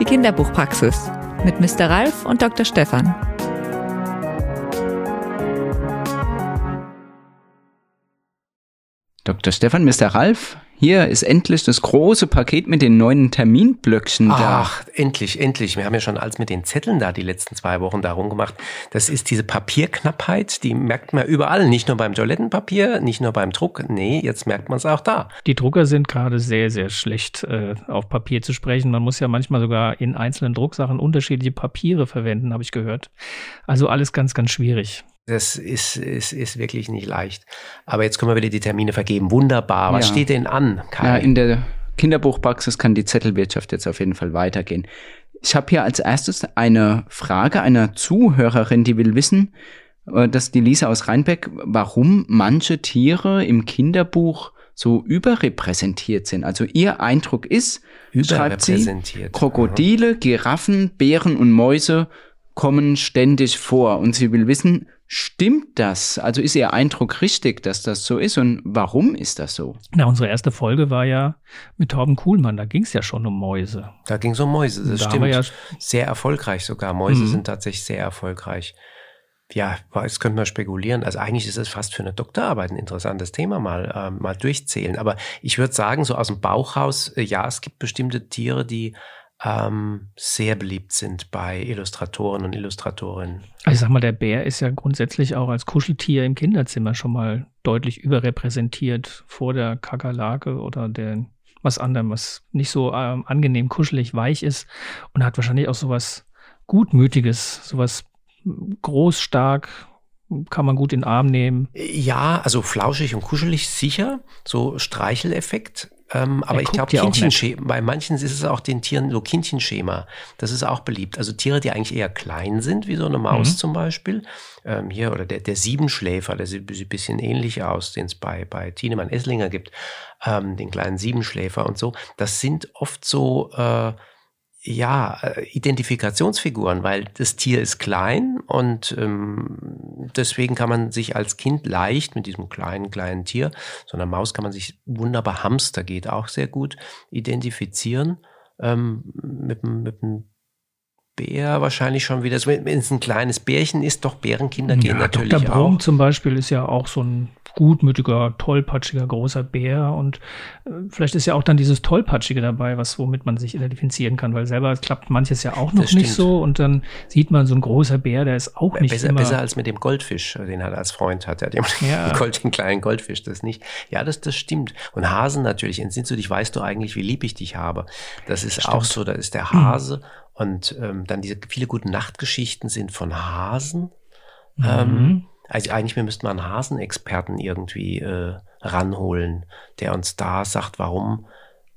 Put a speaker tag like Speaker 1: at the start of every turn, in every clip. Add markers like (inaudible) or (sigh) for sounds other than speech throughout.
Speaker 1: Die Kinderbuchpraxis mit Mr. Ralf und Dr. Stefan.
Speaker 2: Dr. Stefan, Mr. Ralf, hier ist endlich das große Paket mit den neuen Terminblöckchen da.
Speaker 3: Ach, endlich, endlich. Wir haben ja schon alles mit den Zetteln da die letzten zwei Wochen darum gemacht. Das ist diese Papierknappheit, die merkt man überall. Nicht nur beim Toilettenpapier, nicht nur beim Druck. Nee, jetzt merkt man es auch da.
Speaker 4: Die Drucker sind gerade sehr, sehr schlecht äh, auf Papier zu sprechen. Man muss ja manchmal sogar in einzelnen Drucksachen unterschiedliche Papiere verwenden, habe ich gehört. Also alles ganz, ganz schwierig.
Speaker 3: Das ist, ist, ist wirklich nicht leicht. Aber jetzt können wir wieder die Termine vergeben. Wunderbar. Was
Speaker 2: Ja.
Speaker 3: steht denn an, Kai?
Speaker 2: Ja, in der Kinderbuchpraxis kann die Zettelwirtschaft jetzt auf jeden Fall weitergehen. Ich habe hier als erstes eine Frage einer Zuhörerin, die will wissen, äh, das ist die Lisa aus Rheinbeck, warum manche Tiere im Kinderbuch so überrepräsentiert sind. Also ihr Eindruck ist, schreibt sie. Krokodile, Giraffen, Bären und Mäuse kommen ständig vor. Und sie will wissen, stimmt das? Also ist ihr Eindruck richtig, dass das so ist? Und warum ist das so?
Speaker 4: Na, unsere erste Folge war ja mit Torben Kuhlmann. Da ging es ja schon um Mäuse.
Speaker 3: Da ging es um Mäuse, das
Speaker 4: Da
Speaker 3: stimmt.
Speaker 4: wir ja-
Speaker 3: sehr erfolgreich sogar. Mäuse
Speaker 4: Mhm.
Speaker 3: sind tatsächlich sehr erfolgreich. Ja, jetzt könnte man spekulieren. Also eigentlich ist es fast für eine Doktorarbeit ein interessantes Thema mal, ähm, mal durchzählen. Aber ich würde sagen, so aus dem Bauch raus, äh, ja, es gibt bestimmte Tiere, die ähm, sehr beliebt sind bei Illustratoren und Illustratorinnen.
Speaker 4: Also ich sag mal, der Bär ist ja grundsätzlich auch als Kuscheltier im Kinderzimmer schon mal deutlich überrepräsentiert vor der Kakerlake oder der was anderem, was nicht so ähm, angenehm kuschelig weich ist und hat wahrscheinlich auch sowas Gutmütiges, sowas groß, stark, kann man gut in den Arm nehmen.
Speaker 3: Ja, also flauschig und kuschelig sicher, so Streicheleffekt. Ähm, aber
Speaker 4: Er
Speaker 3: ich glaube,
Speaker 4: ja
Speaker 3: bei manchen ist es auch den Tieren so Kindchenschema. Das ist auch beliebt. Also Tiere, die eigentlich eher klein sind, wie so eine Maus
Speaker 4: Mhm.
Speaker 3: zum Beispiel. Ähm, hier, oder der, der Siebenschläfer, der sieht sieht ein bisschen ähnlich aus, den es bei, bei Tienemann Esslinger gibt. Ähm, den kleinen Siebenschläfer und so. Das sind oft so, äh, ja, äh, Identifikationsfiguren, weil das Tier ist klein und ähm, deswegen kann man sich als Kind leicht mit diesem kleinen, kleinen Tier, so einer Maus kann man sich wunderbar, Hamster geht auch sehr gut, identifizieren. Ähm, mit, mit dem Bär wahrscheinlich schon wieder, wenn es ein kleines Bärchen ist, doch Bärenkinder gehen natürlich
Speaker 4: Dr. Brom
Speaker 3: auch.
Speaker 4: zum Beispiel ist ja auch so ein gutmütiger, tollpatschiger, großer Bär und äh, vielleicht ist ja auch dann dieses Tollpatschige dabei, was womit man sich identifizieren kann, weil selber klappt manches ja auch noch
Speaker 3: Das
Speaker 4: nicht
Speaker 3: stimmt.
Speaker 4: so und dann sieht man so ein großer Bär, der ist auch nicht
Speaker 3: Besser,
Speaker 4: immer
Speaker 3: besser als mit dem Goldfisch, den er als Freund hat. Er hat
Speaker 4: Ja. (laughs)
Speaker 3: Gold, den kleinen Goldfisch, das nicht. Ja, das, das stimmt. Und Hasen natürlich, entsinnst du dich, weißt du eigentlich, wie lieb ich dich habe. Das ist auch so, da ist der Hase. Und ähm, dann diese viele gute Nachtgeschichten sind von Hasen. Ähm,
Speaker 4: Mhm.
Speaker 3: also eigentlich, wir müssten mal einen Hasenexperten irgendwie äh, ranholen, der uns da sagt, warum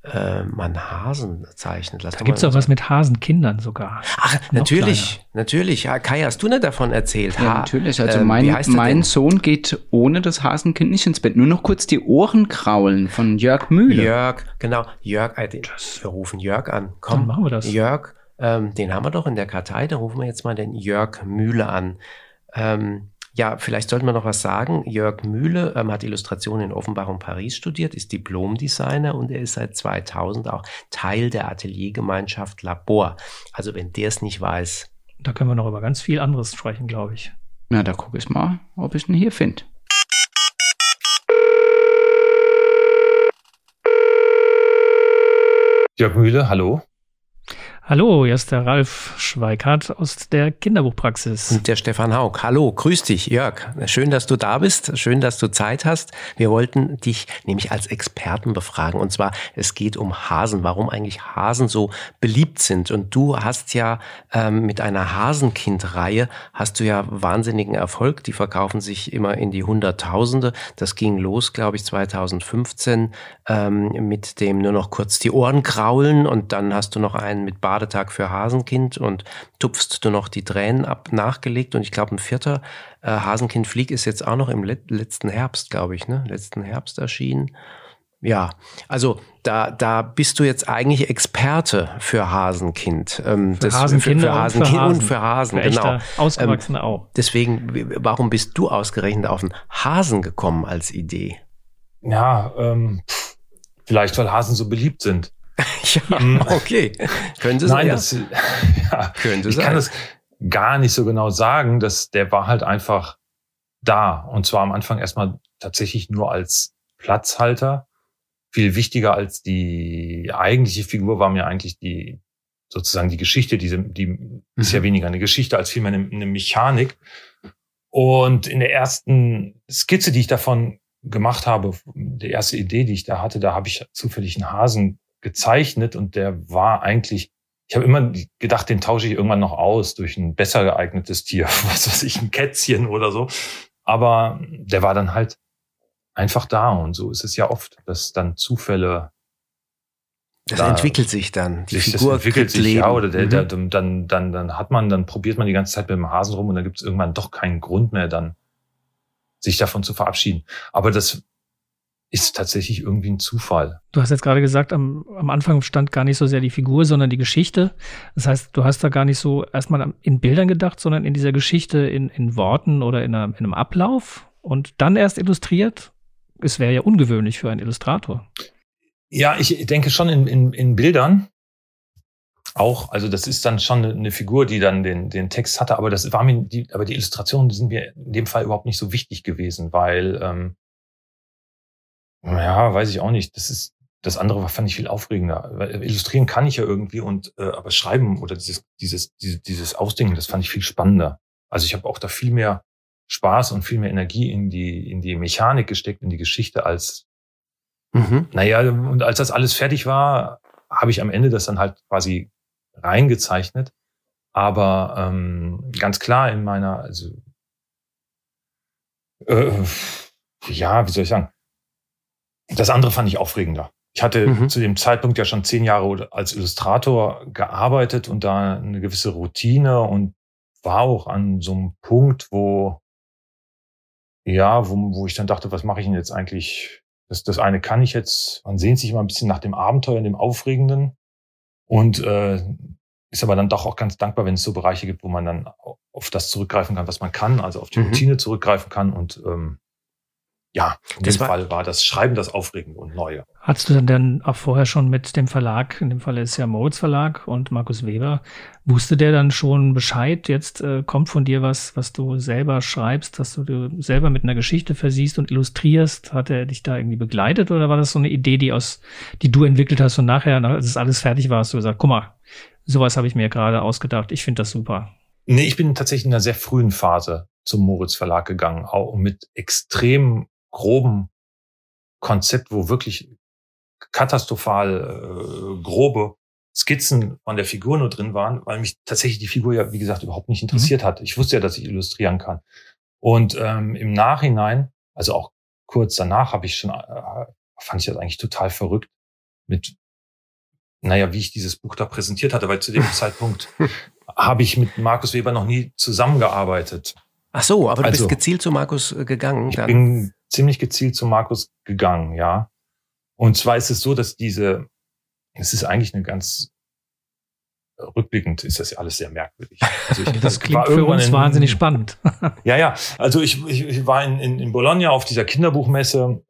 Speaker 3: äh, man Hasen zeichnet. Lass
Speaker 4: Da gibt es auch was mit Hasenkindern sogar.
Speaker 3: Ach,
Speaker 4: Noch
Speaker 3: natürlich, natürlich. Ja, Kai, hast du nicht davon erzählt?
Speaker 2: Ja,
Speaker 3: Ha-
Speaker 2: natürlich. Also
Speaker 3: ähm,
Speaker 2: mein, mein? Sohn geht ohne das Hasenkind nicht ins Bett. Nur noch kurz die Ohren kraulen von Jörg Mühle.
Speaker 3: Jörg, genau. Jörg, äh, wir rufen Jörg an. Komm,
Speaker 4: Dann machen wir das.
Speaker 3: Jörg, ähm, den haben wir doch in der Kartei. Da rufen wir jetzt mal den Jörg Mühle an. Ähm, ja, vielleicht sollten wir noch was sagen. Jörg Mühle ähm, hat Illustration in Offenbach und Paris studiert, ist Diplomdesigner und er ist seit 2000 auch Teil der Ateliergemeinschaft Labor. Also wenn der es nicht weiß,
Speaker 4: Da können wir noch über ganz viel anderes sprechen, glaube ich.
Speaker 2: Na, da gucke ich mal, ob ich ihn hier finde.
Speaker 5: Jörg Mühle, hallo.
Speaker 4: Hallo, hier ist der Ralf Schweikart aus der Kinderbuchpraxis.
Speaker 3: Und der Stefan Haug. Hallo, grüß dich, Jörg. Schön, dass du da bist. Schön, dass du Zeit hast. Wir wollten dich nämlich als Experten befragen. Und zwar, es geht um Hasen. Warum eigentlich Hasen so beliebt sind. Und du hast ja ähm, mit einer Hasenkind-Reihe hast du ja wahnsinnigen Erfolg. Die verkaufen sich immer in die Hunderttausende. Das ging los, glaube ich, 2015 ähm, mit dem nur noch kurz die Ohren kraulen. Und dann hast du noch einen mit Badetag für Hasenkind und tupfst du noch die Tränen ab, nachgelegt. Und ich glaube, ein vierter äh, Hasenkind Flieg ist jetzt auch noch im let letzten Herbst, glaube ich, ne? Letzten Herbst erschienen. Ja, also da, da bist du jetzt eigentlich Experte für Hasenkind. Ähm,
Speaker 4: Für Hasenkinder
Speaker 3: für,
Speaker 4: und
Speaker 3: Hasenkind
Speaker 4: für Hasen.
Speaker 3: und für Hasen,
Speaker 4: Für
Speaker 3: genau.
Speaker 4: echte Ausgewachsene auch.
Speaker 3: Deswegen, warum bist du ausgerechnet auf den Hasen gekommen als Idee?
Speaker 5: Ja, ähm, vielleicht weil Hasen so beliebt sind. (laughs)
Speaker 3: Ja, hm. okay.
Speaker 5: Können Sie Nein, das, ja, Können Sie ich sein. kann das gar nicht so genau sagen. dass der war halt einfach da. Und zwar am Anfang erstmal tatsächlich nur als Platzhalter. Viel wichtiger als die eigentliche Figur war mir eigentlich die, sozusagen die Geschichte, diese, die mhm. ist ja mhm. weniger eine Geschichte als vielmehr eine, eine Mechanik. Und in der ersten Skizze, die ich davon gemacht habe, die erste Idee, die ich da hatte, da habe ich zufällig einen Hasen gezeichnet und der war eigentlich, ich habe immer gedacht, den tausche ich irgendwann noch aus durch ein besser geeignetes Tier, (laughs) was weiß ich, ein Kätzchen oder so. Aber der war dann halt einfach da und so ist es ja oft, dass dann Zufälle
Speaker 3: das da entwickelt sich dann.
Speaker 5: Die sich, Figur das entwickelt sich, Leben. ja, oder der, mhm. der, dann, dann, dann hat man, dann probiert man die ganze Zeit mit dem Hasen rum und dann gibt es irgendwann doch keinen Grund mehr, dann sich davon zu verabschieden. Aber das ist tatsächlich irgendwie ein Zufall.
Speaker 4: Du hast jetzt gerade gesagt, am, am Anfang stand gar nicht so sehr die Figur, sondern die Geschichte. Das heißt, du hast da gar nicht so erstmal in Bildern gedacht, sondern in dieser Geschichte in, in Worten oder in, einer, in einem Ablauf und dann erst illustriert. Es wäre ja ungewöhnlich für einen Illustrator.
Speaker 5: Ja, ich denke schon in, in, in Bildern auch. Also das ist dann schon eine Figur, die dann den, den Text hatte, aber das war mir die, aber die Illustrationen sind mir in dem Fall überhaupt nicht so wichtig gewesen, weil ähm, ja, weiß ich auch nicht. Das ist das andere fand ich viel aufregender. Weil illustrieren kann ich ja irgendwie und äh, aber schreiben oder dieses dieses dieses, dieses Ausdenken, das fand ich viel spannender. Also ich habe auch da viel mehr Spaß und viel mehr Energie in die in die Mechanik gesteckt, in die Geschichte als Mhm. Naja, und als das alles fertig war, habe ich am Ende das dann halt quasi reingezeichnet. Aber ähm, ganz klar in meiner, also äh, ja, wie soll ich sagen? Das andere fand ich aufregender. Ich hatte mhm. zu dem Zeitpunkt ja schon zehn Jahre als Illustrator gearbeitet und da eine gewisse Routine und war auch an so einem Punkt, wo ja, wo, wo ich dann dachte, was mache ich denn jetzt eigentlich das, das eine kann ich jetzt, man sehnt sich immer ein bisschen nach dem Abenteuer, dem Aufregenden und äh, ist aber dann doch auch ganz dankbar, wenn es so Bereiche gibt, wo man dann auf das zurückgreifen kann, was man kann, also auf die mhm. Routine zurückgreifen kann und ähm, ja, in das dem war, Fall war das Schreiben das Aufregende und Neue.
Speaker 4: Hattest du dann auch vorher schon mit dem Verlag, in dem Fall ist ja Moritz Verlag und Markus Weber, wusste der dann schon Bescheid, jetzt äh, kommt von dir was, was du selber schreibst, dass du dir selber mit einer Geschichte versiehst und illustrierst? Hat er dich da irgendwie begleitet oder war das so eine Idee, die aus, die du entwickelt hast und nachher, als es alles fertig war, hast du gesagt, guck mal, sowas habe ich mir gerade ausgedacht, ich finde das super.
Speaker 5: Nee, ich bin tatsächlich in einer sehr frühen Phase zum Moritz Verlag gegangen, auch mit extrem groben Konzept, wo wirklich katastrophal äh, grobe Skizzen von der Figur nur drin waren, weil mich tatsächlich die Figur ja, wie gesagt, überhaupt nicht interessiert mhm. hat. Ich wusste ja, dass ich illustrieren kann. Und ähm, im Nachhinein, also auch kurz danach, habe ich schon, äh, fand ich das eigentlich total verrückt mit, naja, wie ich dieses Buch da präsentiert hatte, weil zu dem (laughs) Zeitpunkt habe ich mit Markus Weber noch nie zusammengearbeitet.
Speaker 3: Ach so, aber du also, bist gezielt zu Markus äh, gegangen.
Speaker 5: Ich dann. bin ziemlich gezielt zu Markus gegangen, ja. Und zwar ist es so, dass diese, es ist eigentlich eine ganz rückblickend ist das ja alles sehr merkwürdig.
Speaker 4: Also ich, (laughs) das klingt für uns in, wahnsinnig spannend. (laughs)
Speaker 5: ja, ja. Also ich, ich, ich war in, in, in Bologna auf dieser Kinderbuchmesse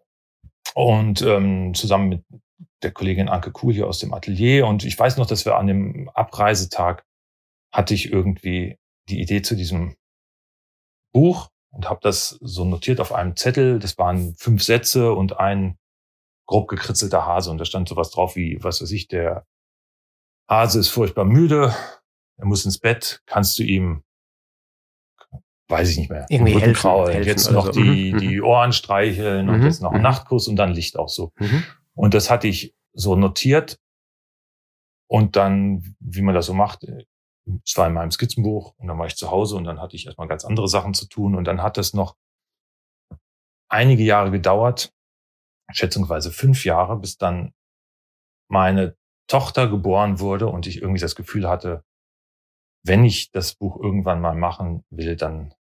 Speaker 5: und ähm, zusammen mit der Kollegin Anke Kuhl hier aus dem Atelier. Und ich weiß noch, dass wir an dem Abreisetag hatte ich irgendwie die Idee zu diesem Buch und habe das so notiert auf einem Zettel. Das waren fünf Sätze und ein grob gekritzelter Hase. Und da stand sowas drauf wie, was weiß ich, der Hase ist furchtbar müde, er muss ins Bett, kannst du ihm, weiß ich nicht mehr,
Speaker 3: irgendwie helfen, helfen
Speaker 5: jetzt noch so. die, mhm. die Ohren streicheln mhm. und jetzt noch einen mhm. Nachtkuss und dann Licht auch so. Mhm. Und das hatte ich so notiert. Und dann, wie man das so macht, es war in meinem Skizzenbuch und dann war ich zu Hause und dann hatte ich erstmal ganz andere Sachen zu tun und dann hat es noch einige Jahre gedauert, schätzungsweise fünf Jahre, bis dann meine Tochter geboren wurde und ich irgendwie das Gefühl hatte, wenn ich das Buch irgendwann mal machen will, dann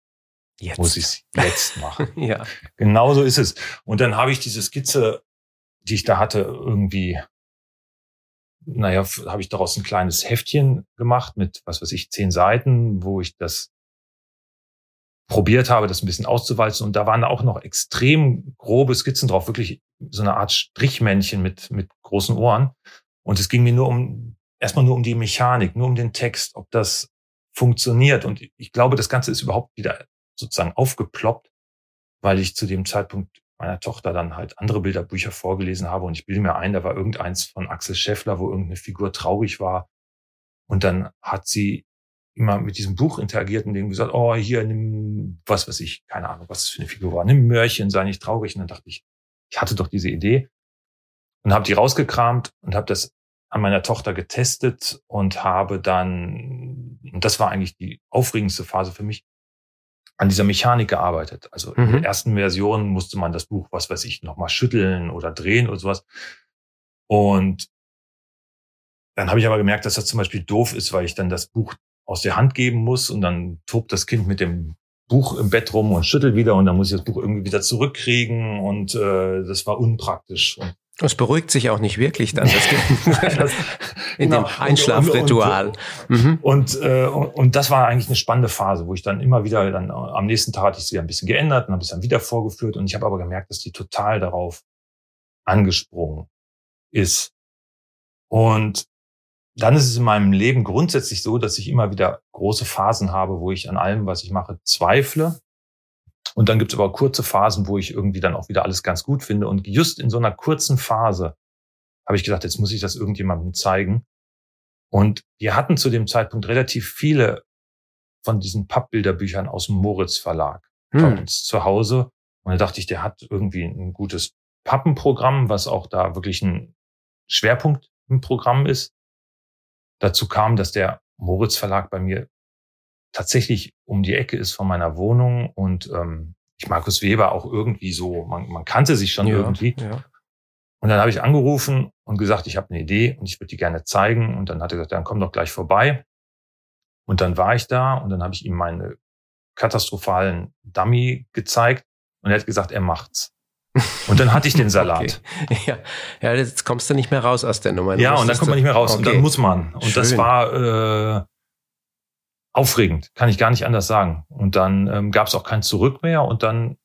Speaker 5: jetzt. muss ich es jetzt machen. (laughs)
Speaker 3: ja.
Speaker 5: Genauso ist es. Und dann habe ich diese Skizze, die ich da hatte, irgendwie naja, habe ich daraus ein kleines Heftchen gemacht mit, was weiß ich, zehn Seiten, wo ich das probiert habe, das ein bisschen auszuwalzen. Und da waren auch noch extrem grobe Skizzen drauf, wirklich so eine Art Strichmännchen mit, mit großen Ohren. Und es ging mir nur um, erstmal nur um die Mechanik, nur um den Text, ob das funktioniert. Und ich glaube, das Ganze ist überhaupt wieder sozusagen aufgeploppt, weil ich zu dem Zeitpunkt meiner Tochter dann halt andere Bilderbücher vorgelesen habe. Und ich bilde mir ein, da war irgendeins von Axel Scheffler, wo irgendeine Figur traurig war. Und dann hat sie immer mit diesem Buch interagiert und denen gesagt, oh, hier, nimm, was weiß ich, keine Ahnung, was das für eine Figur war, nimm Mörchen, sei nicht traurig. Und dann dachte ich, ich hatte doch diese Idee und habe die rausgekramt und habe das an meiner Tochter getestet und habe dann, und das war eigentlich die aufregendste Phase für mich, an dieser Mechanik gearbeitet. Also mhm. in der ersten Version musste man das Buch, was weiß ich, nochmal schütteln oder drehen oder sowas. Und dann habe ich aber gemerkt, dass das zum Beispiel doof ist, weil ich dann das Buch aus der Hand geben muss und dann tobt das Kind mit dem Buch im Bett rum und schüttelt wieder und dann muss ich das Buch irgendwie wieder zurückkriegen und äh, das war unpraktisch. Und
Speaker 3: es beruhigt sich auch nicht wirklich dann das (laughs) das, (laughs) in genau. dem Einschlafritual. Und,
Speaker 5: mhm. und, äh, und das war eigentlich eine spannende Phase, wo ich dann immer wieder, dann am nächsten Tag hatte ich es wieder ein bisschen geändert und habe es dann wieder vorgeführt und ich habe aber gemerkt, dass die total darauf angesprungen ist. Und dann ist es in meinem Leben grundsätzlich so, dass ich immer wieder große Phasen habe, wo ich an allem, was ich mache, zweifle und dann gibt es aber kurze Phasen, wo ich irgendwie dann auch wieder alles ganz gut finde. Und just in so einer kurzen Phase habe ich gesagt, jetzt muss ich das irgendjemandem zeigen. Und wir hatten zu dem Zeitpunkt relativ viele von diesen Pappbilderbüchern aus dem Moritz Verlag hm. bei uns zu Hause. Und da dachte ich, der hat irgendwie ein gutes Pappenprogramm, was auch da wirklich ein Schwerpunkt im Programm ist. Dazu kam, dass der Moritz Verlag bei mir tatsächlich um die Ecke ist von meiner Wohnung und ähm, ich Markus Weber auch irgendwie so, man, man kannte sich schon ja, irgendwie. Ja. Und dann habe ich angerufen und gesagt, ich habe eine Idee und ich würde die gerne zeigen. Und dann hat er gesagt, dann komm doch gleich vorbei. Und dann war ich da und dann habe ich ihm meine katastrophalen Dummy gezeigt und er hat gesagt, er macht's. Und dann hatte ich den (laughs) Salat.
Speaker 3: okay. (laughs) ja. ja, jetzt kommst du nicht mehr raus aus der Nummer.
Speaker 5: ja, und dann kommt man nicht mehr raus okay. und dann muss man. Und Schön. das war äh, aufregend, kann ich gar nicht anders sagen. Und dann ähm, gab es auch kein Zurück mehr und dann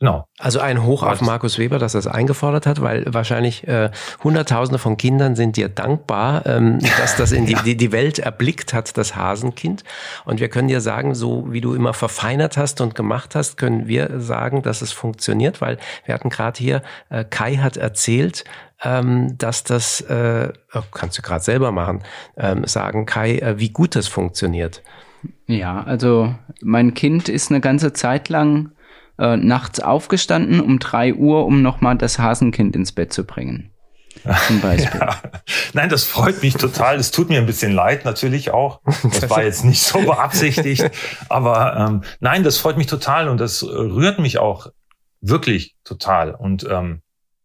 Speaker 5: Genau.
Speaker 3: Also ein Hoch auf Markus Weber, dass er es eingefordert hat, weil wahrscheinlich äh, Hunderttausende von Kindern sind dir dankbar, ähm, (laughs) dass das in die, die, die Welt erblickt hat, das Hasenkind. Und wir können dir sagen, so wie du immer verfeinert hast und gemacht hast, können wir sagen, dass es funktioniert, weil wir hatten gerade hier, äh, Kai hat erzählt, ähm, dass das, äh, oh, kannst du gerade selber machen, ähm, sagen, Kai, äh, wie gut das funktioniert.
Speaker 2: Ja, also mein Kind ist eine ganze Zeit lang äh, nachts aufgestanden um drei Uhr, um nochmal das Hasenkind ins Bett zu bringen. Zum (laughs) Beispiel. Ja.
Speaker 5: Nein, das freut mich total. Es tut mir ein bisschen leid, natürlich auch. Das war jetzt nicht so beabsichtigt. Aber ähm, nein, das freut mich total und das rührt mich auch wirklich total. Und ähm,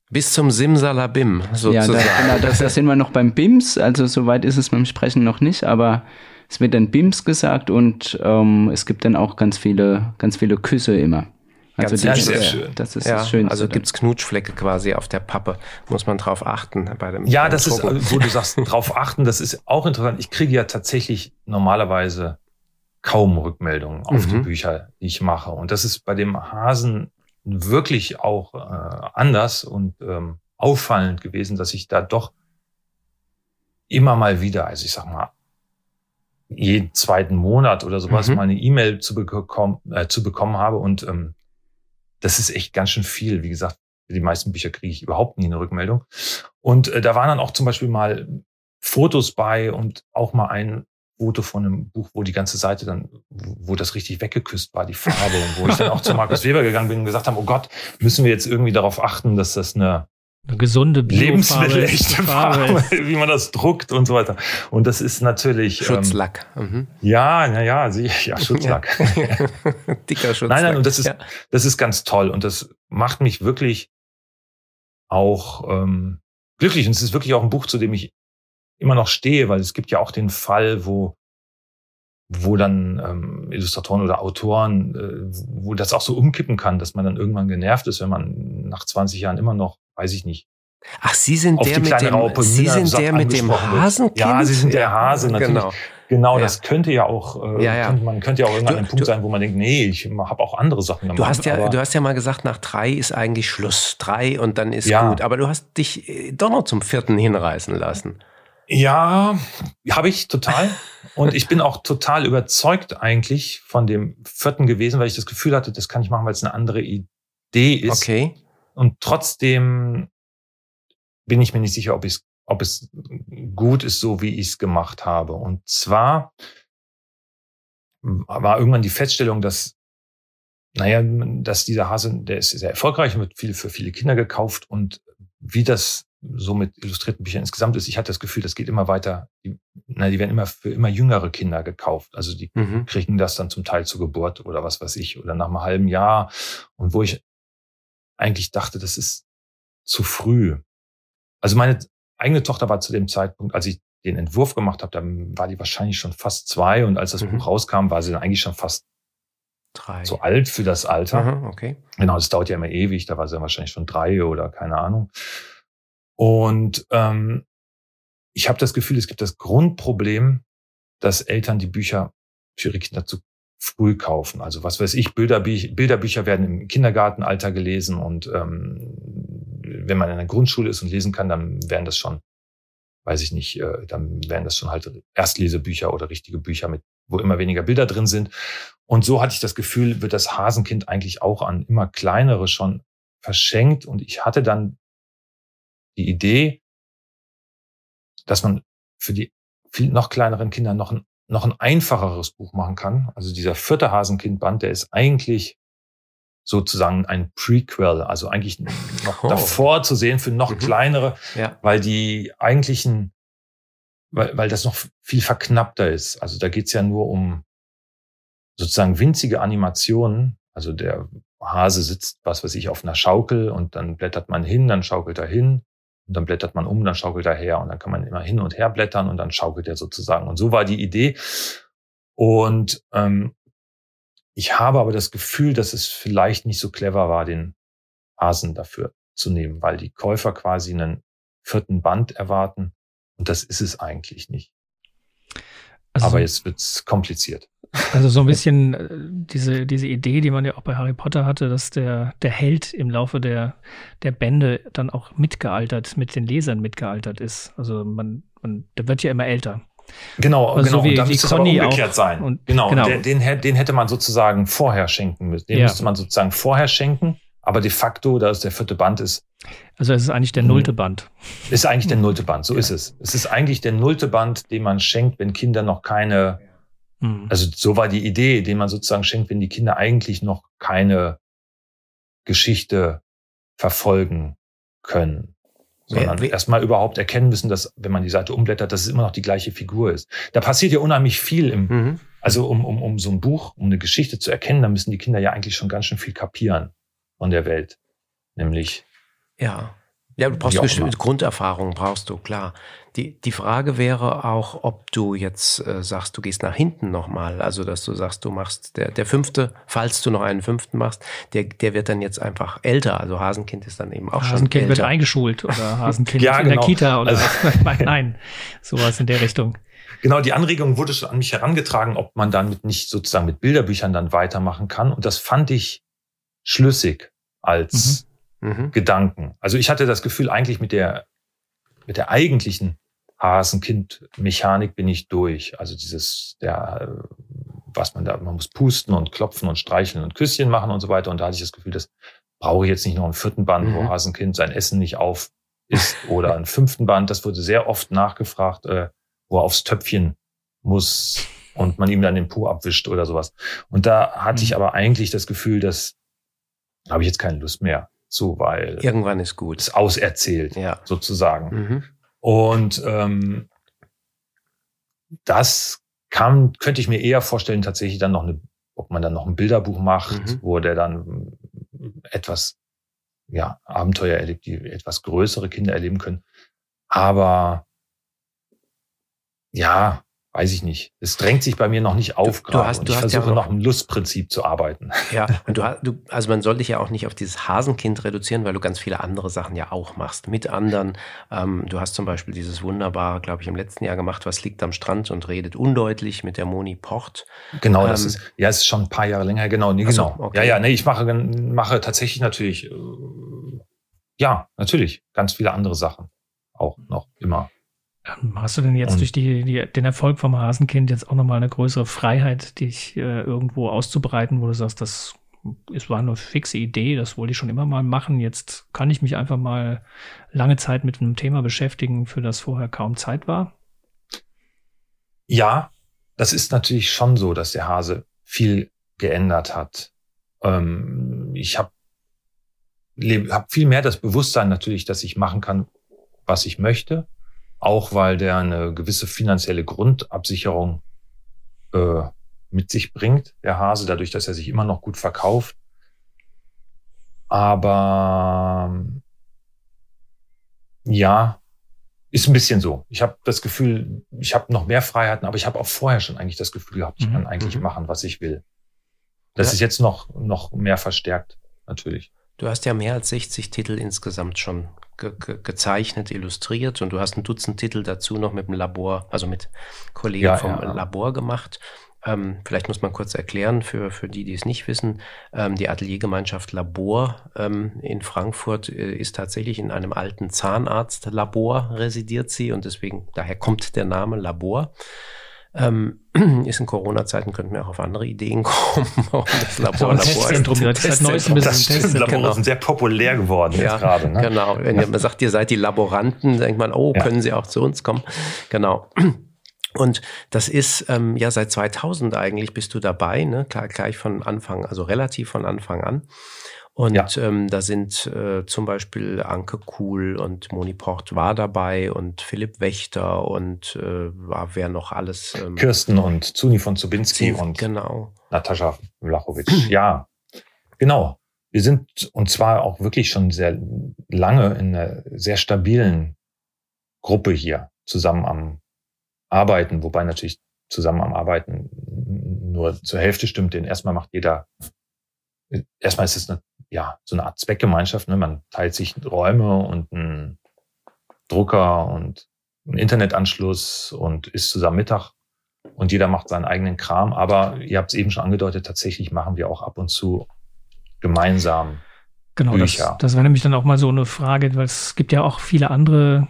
Speaker 3: bis zum Simsalabim, sozusagen. Ja,
Speaker 2: da, genau, sind wir noch beim BIMS, also soweit ist es beim Sprechen noch nicht, aber es wird dann BIMS gesagt und ähm, es gibt dann auch ganz viele, ganz viele Küsse immer.
Speaker 3: Also Ganz sehr, sehr schön. Das ist ja, das Schönste. Also gibt's Knutschflecke quasi auf der Pappe. Muss man drauf achten bei dem.
Speaker 5: Ja, das Drucken. ist, wo du sagst, (laughs) drauf achten, das ist auch interessant. Ich kriege ja tatsächlich normalerweise kaum Rückmeldungen auf mhm. die Bücher, die ich mache. Und das ist bei dem Hasen wirklich auch äh, anders und ähm, auffallend gewesen, dass ich da doch immer mal wieder, also ich sag mal, jeden zweiten Monat oder sowas mhm. mal eine E-Mail zu, bekommen, äh, zu bekommen habe. Und ähm, das ist echt ganz schön viel. Wie gesagt, die meisten Bücher kriege ich überhaupt nie eine Rückmeldung. Und äh, da waren dann auch zum Beispiel mal Fotos bei und auch mal ein Foto von einem Buch, wo die ganze Seite dann, wo das richtig weggeküsst war, die Farbe, und wo ich dann auch zu Markus Weber gegangen bin und gesagt habe, oh Gott, müssen wir jetzt irgendwie darauf achten, dass das eine,
Speaker 4: eine gesunde
Speaker 5: Lebensmittelechte (laughs) Farbe, Farbe wie man das druckt und so weiter. Und das ist natürlich
Speaker 3: ähm, Schutzlack.
Speaker 5: Ähm, mhm. Ja, na ja, ja, Schutzlack. (laughs) (laughs) Dicker Schutzlack. Nein, nein, und das ist ja. das ist ganz toll und das macht mich wirklich auch ähm, glücklich. Und es ist wirklich auch ein Buch, zu dem ich immer noch stehe, weil es gibt ja auch den Fall, wo wo dann ähm, Illustratoren oder Autoren, äh, wo das auch so umkippen kann, dass man dann irgendwann genervt ist, wenn man nach 20 Jahren immer noch, weiß ich nicht.
Speaker 3: Ach, Sie sind der mit dem,
Speaker 5: Raupe
Speaker 3: Sie sind der mit dem Hasenkind?
Speaker 5: Ja, Sie sind der Hase, natürlich. Genau. Genau, ja. das könnte ja auch, äh, ja, ja. Man könnte ja auch irgendwann ein Punkt du, sein, wo man denkt, nee, ich habe auch andere Sachen
Speaker 3: gemacht. Du hast ja, du hast ja mal gesagt, nach drei ist eigentlich Schluss, drei und dann ist gut. Aber du hast dich äh, doch noch zum vierten hinreißen lassen.
Speaker 5: Ja, habe ich total. Und ich bin auch total überzeugt eigentlich von dem vierten gewesen, weil ich das Gefühl hatte, das kann ich machen, weil es eine andere Idee ist.
Speaker 3: Okay.
Speaker 5: Und trotzdem bin ich mir nicht sicher, ob, ob es gut ist, so wie ich es gemacht habe. Und zwar war irgendwann die Feststellung, dass, naja, dass dieser Hase, der ist sehr erfolgreich und wird viel für viele Kinder gekauft und wie das so mit illustrierten Büchern insgesamt ist, ich hatte das Gefühl, das geht immer weiter. Die, na, die werden immer für immer jüngere Kinder gekauft. Also die mhm. kriegen das dann zum Teil zur Geburt oder was weiß ich oder nach einem halben Jahr. Und wo ich eigentlich dachte, das ist zu früh. Also meine eigene Tochter war zu dem Zeitpunkt, als ich den Entwurf gemacht habe, dann war die wahrscheinlich schon fast zwei und als das mhm. Buch rauskam, war sie dann eigentlich schon fast drei. zu alt für das Alter.
Speaker 3: Mhm, okay.
Speaker 5: Genau, das dauert ja immer ewig, da war sie dann wahrscheinlich schon drei oder keine Ahnung. Und ähm, ich habe das Gefühl, es gibt das Grundproblem, dass Eltern die Bücher für ihre Kinder zu früh kaufen. Also was weiß ich, Bilderbücher, Bilderbücher werden im Kindergartenalter gelesen und ähm, wenn man in der Grundschule ist und lesen kann, dann werden das schon, weiß ich nicht, äh, dann werden das schon halt Erstlesebücher oder richtige Bücher mit, wo immer weniger Bilder drin sind. Und so hatte ich das Gefühl, wird das Hasenkind eigentlich auch an immer kleinere schon verschenkt. Und ich hatte dann die Idee, dass man für die viel noch kleineren Kinder noch ein, noch ein einfacheres Buch machen kann. Also dieser vierte Hasenkindband, der ist eigentlich sozusagen ein Prequel, also eigentlich noch oh. davor zu sehen für noch mhm. kleinere, ja. weil die eigentlichen, weil, weil das noch viel verknappter ist. Also da geht's ja nur um sozusagen winzige Animationen. Also der Hase sitzt, was weiß ich, auf einer Schaukel und dann blättert man hin, dann schaukelt er hin und dann blättert man um, dann schaukelt er her und dann kann man immer hin und her blättern und dann schaukelt er sozusagen. Und so war die Idee. Und ähm, ich habe aber das Gefühl, dass es vielleicht nicht so clever war, den Hasen dafür zu nehmen, weil die Käufer quasi einen vierten Band erwarten. Und das ist es eigentlich nicht. Also, aber jetzt wird's kompliziert.
Speaker 4: Also so ein bisschen äh, diese, diese Idee, die man ja auch bei Harry Potter hatte, dass der, der Held im Laufe der, der Bände dann auch mitgealtert, mit den Lesern mitgealtert ist. Also man, man, der wird ja immer älter.
Speaker 5: Genau, also genau. So wie, und dann müsste es aber umgekehrt sein. Und, genau, genau. Den, den, den, hätte man sozusagen vorher schenken müssen. Den ja. müsste man sozusagen vorher schenken. Aber de facto, da es der vierte Band ist.
Speaker 4: Also es ist eigentlich der nullte Band.
Speaker 5: Ist eigentlich der nullte Band, so ja. (laughs) ist es. Es ist eigentlich der nullte Band, den man schenkt, wenn Kinder noch keine Mhm. Also so war die Idee, den man sozusagen schenkt, wenn die Kinder eigentlich noch keine Geschichte verfolgen können. Sondern erstmal überhaupt erkennen müssen, dass, wenn man die Seite umblättert, dass es immer noch die gleiche Figur ist. Da passiert ja unheimlich viel im, mhm. also um, um, um so ein Buch, um eine Geschichte zu erkennen, da müssen die Kinder ja eigentlich schon ganz schön viel kapieren von der Welt. Nämlich.
Speaker 3: Ja. Ja, du brauchst bestimmte Grunderfahrungen, brauchst du, klar. Die, die Frage wäre auch, ob du jetzt äh, sagst, du gehst nach hinten nochmal, also dass du sagst, du machst der, der fünfte, falls du noch einen fünften machst, der, der wird dann jetzt einfach älter. Also Hasenkind ist dann eben auch
Speaker 4: Hasenkind schon älter. wird eingeschult oder (laughs) Hasenkind ja, in genau. der Kita oder also, was. (laughs) Nein, sowas in der Richtung.
Speaker 5: Genau, die Anregung wurde schon an mich herangetragen, ob man dann mit nicht sozusagen mit Bilderbüchern dann weitermachen kann. Und das fand ich schlüssig als mhm. mhm. Gedanken. Also ich hatte das Gefühl, eigentlich mit der, mit der eigentlichen Hasenkind-Mechanik bin ich durch. Also dieses, der, was man da, man muss pusten und klopfen und streicheln und Küsschen machen und so weiter. Und da hatte ich das Gefühl, das brauche ich jetzt nicht noch einen vierten Band, mhm. wo Hasenkind sein Essen nicht auf ist (laughs) oder einen fünften Band. Das wurde sehr oft nachgefragt, äh, wo er aufs Töpfchen muss und man ihm dann den Po abwischt oder sowas. Und da hatte mhm. ich aber eigentlich das Gefühl, dass habe ich jetzt keine Lust mehr zu, weil
Speaker 3: irgendwann ist gut.
Speaker 5: Es auserzählt, ja. sozusagen. Mhm. Und ähm, das kann, könnte ich mir eher vorstellen, tatsächlich dann noch eine, ob man dann noch ein Bilderbuch macht, mhm. wo der dann etwas, ja, Abenteuer erlebt, die etwas größere Kinder erleben können. Aber ja, weiß ich nicht. Es drängt sich bei mir noch nicht auf
Speaker 3: du, du hast, du
Speaker 5: ich versuche
Speaker 3: ja
Speaker 5: noch im Lustprinzip zu arbeiten.
Speaker 3: Ja, (laughs) und du, du, also man soll dich ja auch nicht auf dieses Hasenkind reduzieren, weil du ganz viele andere Sachen ja auch machst. Mit anderen. Ähm, du hast zum Beispiel dieses wunderbare, glaube ich, im letzten Jahr gemacht, was liegt am Strand und redet undeutlich mit der Moni Port.
Speaker 5: Genau, ähm, das ist, ja, es ist schon ein paar Jahre länger, genau, nee, genau. So, okay. Ja, ja, nee, ich mache, mache tatsächlich natürlich, äh, ja, natürlich, ganz viele andere Sachen. Auch noch immer.
Speaker 4: Ähm, hast du denn jetzt und durch die, die, den Erfolg vom Hasenkind jetzt auch nochmal eine größere Freiheit, dich äh, irgendwo auszubreiten, wo du sagst, das es war eine fixe Idee, das wollte ich schon immer mal machen. Jetzt kann ich mich einfach mal lange Zeit mit einem Thema beschäftigen, für das vorher kaum Zeit war?
Speaker 5: Ja, das ist natürlich schon so, dass der Hase viel geändert hat. Ähm, ich habe hab viel mehr das Bewusstsein natürlich, dass ich machen kann, was ich möchte auch weil der eine gewisse finanzielle Grundabsicherung äh, mit sich bringt, der Hase, dadurch, dass er sich immer noch gut verkauft. Aber ja, ist ein bisschen so. Ich habe das Gefühl, ich habe noch mehr Freiheiten, aber ich habe auch vorher schon eigentlich das Gefühl gehabt, ich mhm. kann eigentlich mhm. machen, was ich will. Das ja. ist jetzt noch, noch mehr verstärkt, natürlich.
Speaker 3: Du hast ja mehr als 60 Titel insgesamt schon ge ge gezeichnet, illustriert und du hast ein Dutzend Titel dazu noch mit dem Labor, also mit Kollegen ja, vom ja. Labor gemacht. Ähm, vielleicht muss man kurz erklären für, für die, die es nicht wissen. Ähm, die Ateliergemeinschaft Labor ähm, in Frankfurt äh, ist tatsächlich in einem alten Zahnarztlabor residiert sie und deswegen, daher kommt der Name Labor. Ähm, (clears throat) ist in Corona-Zeiten könnten wir auch auf andere Ideen (laughs) kommen.
Speaker 5: das Labor, Labor Testzentrum, das, das, neueste das Labore genau. sind sehr populär geworden ja, jetzt gerade. Ne?
Speaker 3: Genau, wenn man sagt, ihr seid die Laboranten, denkt man, oh, ja. können sie auch zu uns kommen. Genau. (clears throat) Und das ist ähm, ja seit 2000 eigentlich bist du dabei, ne? Klar, gleich von Anfang, also relativ von Anfang an. Und ja. ähm, da sind äh, zum Beispiel Anke Kuhl und Moni Port war dabei und Philipp Wächter und äh, war wer noch alles.
Speaker 5: Ähm, Kirsten und Zuni von Zubinski Zin, und
Speaker 3: genau.
Speaker 5: Natascha Vlachowitsch. ja, genau. Wir sind und zwar auch wirklich schon sehr lange in einer sehr stabilen Gruppe hier zusammen am Arbeiten, wobei natürlich zusammen am Arbeiten nur zur Hälfte stimmt, denn erstmal macht jeder, erstmal ist es eine ja, so eine Art Zweckgemeinschaft. Ne? Man teilt sich Räume und einen Drucker und einen Internetanschluss und isst zusammen Mittag und jeder macht seinen eigenen Kram. Aber ihr habt es eben schon angedeutet, tatsächlich machen wir auch ab und zu gemeinsam
Speaker 4: Genau, Bücher. das, das wäre nämlich dann auch mal so eine Frage, weil es gibt ja auch viele andere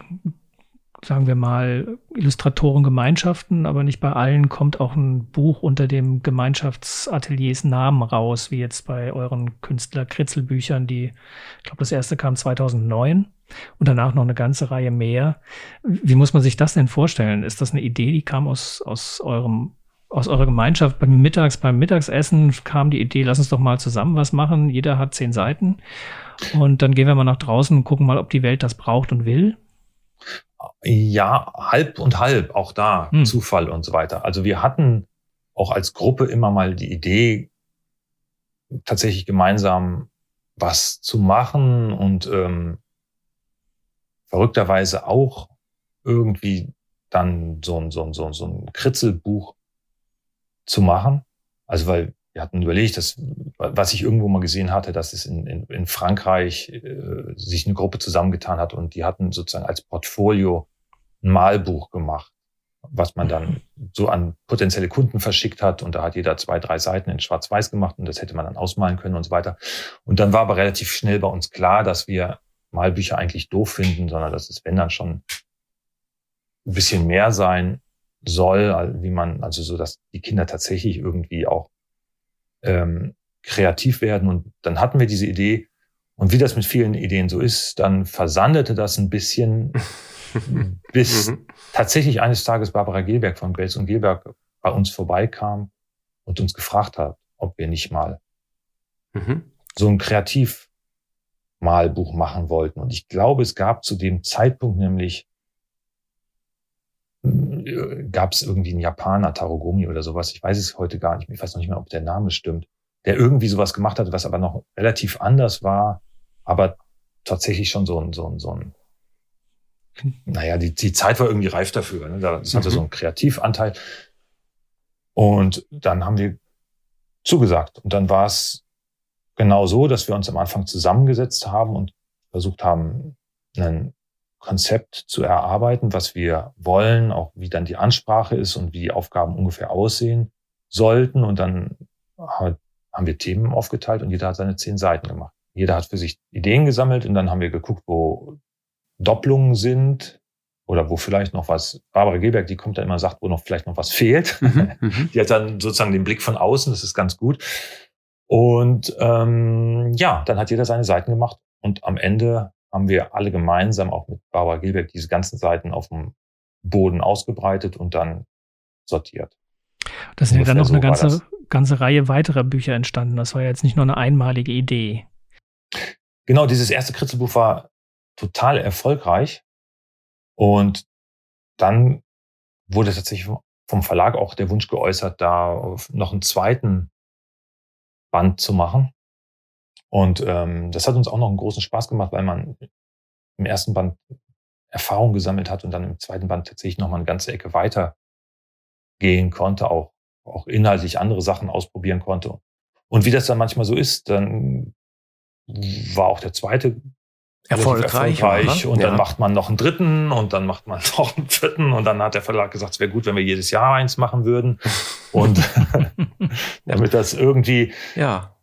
Speaker 4: sagen wir mal, Illustratorengemeinschaften, aber nicht bei allen kommt auch ein Buch unter dem Gemeinschaftsateliers Namen raus, wie jetzt bei euren Künstler-Kritzelbüchern, die, ich glaube, das erste kam 2009 und danach noch eine ganze Reihe mehr. Wie muss man sich das denn vorstellen? Ist das eine Idee, die kam aus, aus eurem aus eurer Gemeinschaft beim Mittags, beim Mittagsessen kam die Idee, lass uns doch mal zusammen was machen. Jeder hat zehn Seiten. Und dann gehen wir mal nach draußen und gucken mal, ob die Welt das braucht und will.
Speaker 5: Ja, halb und halb, auch da, hm. Zufall und so weiter. Also wir hatten auch als Gruppe immer mal die Idee, tatsächlich gemeinsam was zu machen und ähm, verrückterweise auch irgendwie dann so ein, so ein, so ein, so ein Kritzelbuch zu machen. Also weil wir hatten überlegt, dass, was ich irgendwo mal gesehen hatte, dass es in, in, in Frankreich äh, sich eine Gruppe zusammengetan hat und die hatten sozusagen als Portfolio ein Malbuch gemacht, was man dann so an potenzielle Kunden verschickt hat. Und da hat jeder zwei, drei Seiten in Schwarz-Weiß gemacht und das hätte man dann ausmalen können und so weiter. Und dann war aber relativ schnell bei uns klar, dass wir Malbücher eigentlich doof finden, sondern dass es, wenn dann schon ein bisschen mehr sein soll, wie man, also so, dass die Kinder tatsächlich irgendwie auch ähm, kreativ werden. Und dann hatten wir diese Idee. Und wie das mit vielen Ideen so ist, dann versandete das ein bisschen (laughs) bis mhm. tatsächlich eines Tages Barbara Gelberg von Belz und Gelberg bei uns vorbeikam und uns gefragt hat, ob wir nicht mal mhm. so ein Kreativmalbuch machen wollten. Und ich glaube, es gab zu dem Zeitpunkt nämlich gab es irgendwie einen Japaner, Tarogomi oder sowas. Ich weiß es heute gar nicht mehr. Ich weiß noch nicht mehr, ob der Name stimmt. Der irgendwie sowas gemacht hat, was aber noch relativ anders war, aber tatsächlich schon so ein, so ein, so ein naja, die, die Zeit war irgendwie reif dafür. Ne? Das hatte mhm. so einen Kreativanteil. Und dann haben wir zugesagt. Und dann war es genau so, dass wir uns am Anfang zusammengesetzt haben und versucht haben, ein Konzept zu erarbeiten, was wir wollen, auch wie dann die Ansprache ist und wie die Aufgaben ungefähr aussehen sollten. Und dann haben wir Themen aufgeteilt und jeder hat seine zehn Seiten gemacht. Jeder hat für sich Ideen gesammelt und dann haben wir geguckt, wo Doppelungen sind oder wo vielleicht noch was, Barbara Geberg, die kommt da immer und sagt, wo noch vielleicht noch was fehlt. Mhm, (laughs) mhm. die hat dann sozusagen den Blick von außen, das ist ganz gut. Und ähm, ja, dann hat jeder seine Seiten gemacht und am Ende haben wir alle gemeinsam auch mit Barbara Gilberg diese ganzen Seiten auf dem Boden ausgebreitet und dann sortiert.
Speaker 4: Das sind ja dann noch so eine ganze, ganze Reihe weiterer Bücher entstanden. Das war ja jetzt nicht nur eine einmalige Idee.
Speaker 5: Genau, dieses erste Kritzelbuch war total erfolgreich. Und dann wurde tatsächlich vom Verlag auch der Wunsch geäußert, da noch einen zweiten Band zu machen. Und ähm, das hat uns auch noch einen großen Spaß gemacht, weil man im ersten Band Erfahrung gesammelt hat und dann im zweiten Band tatsächlich noch mal eine ganze Ecke weiter gehen konnte, auch, auch inhaltlich andere Sachen ausprobieren konnte. Und wie das dann manchmal so ist, dann war auch der zweite
Speaker 3: erfolgreich,
Speaker 5: erfolgreich. und ja. dann macht man noch einen dritten und dann macht man (laughs) noch einen vierten. Und dann hat der Verlag gesagt, es wäre gut, wenn wir jedes Jahr eins machen würden. Und (laughs) (laughs) damit das irgendwie
Speaker 3: ja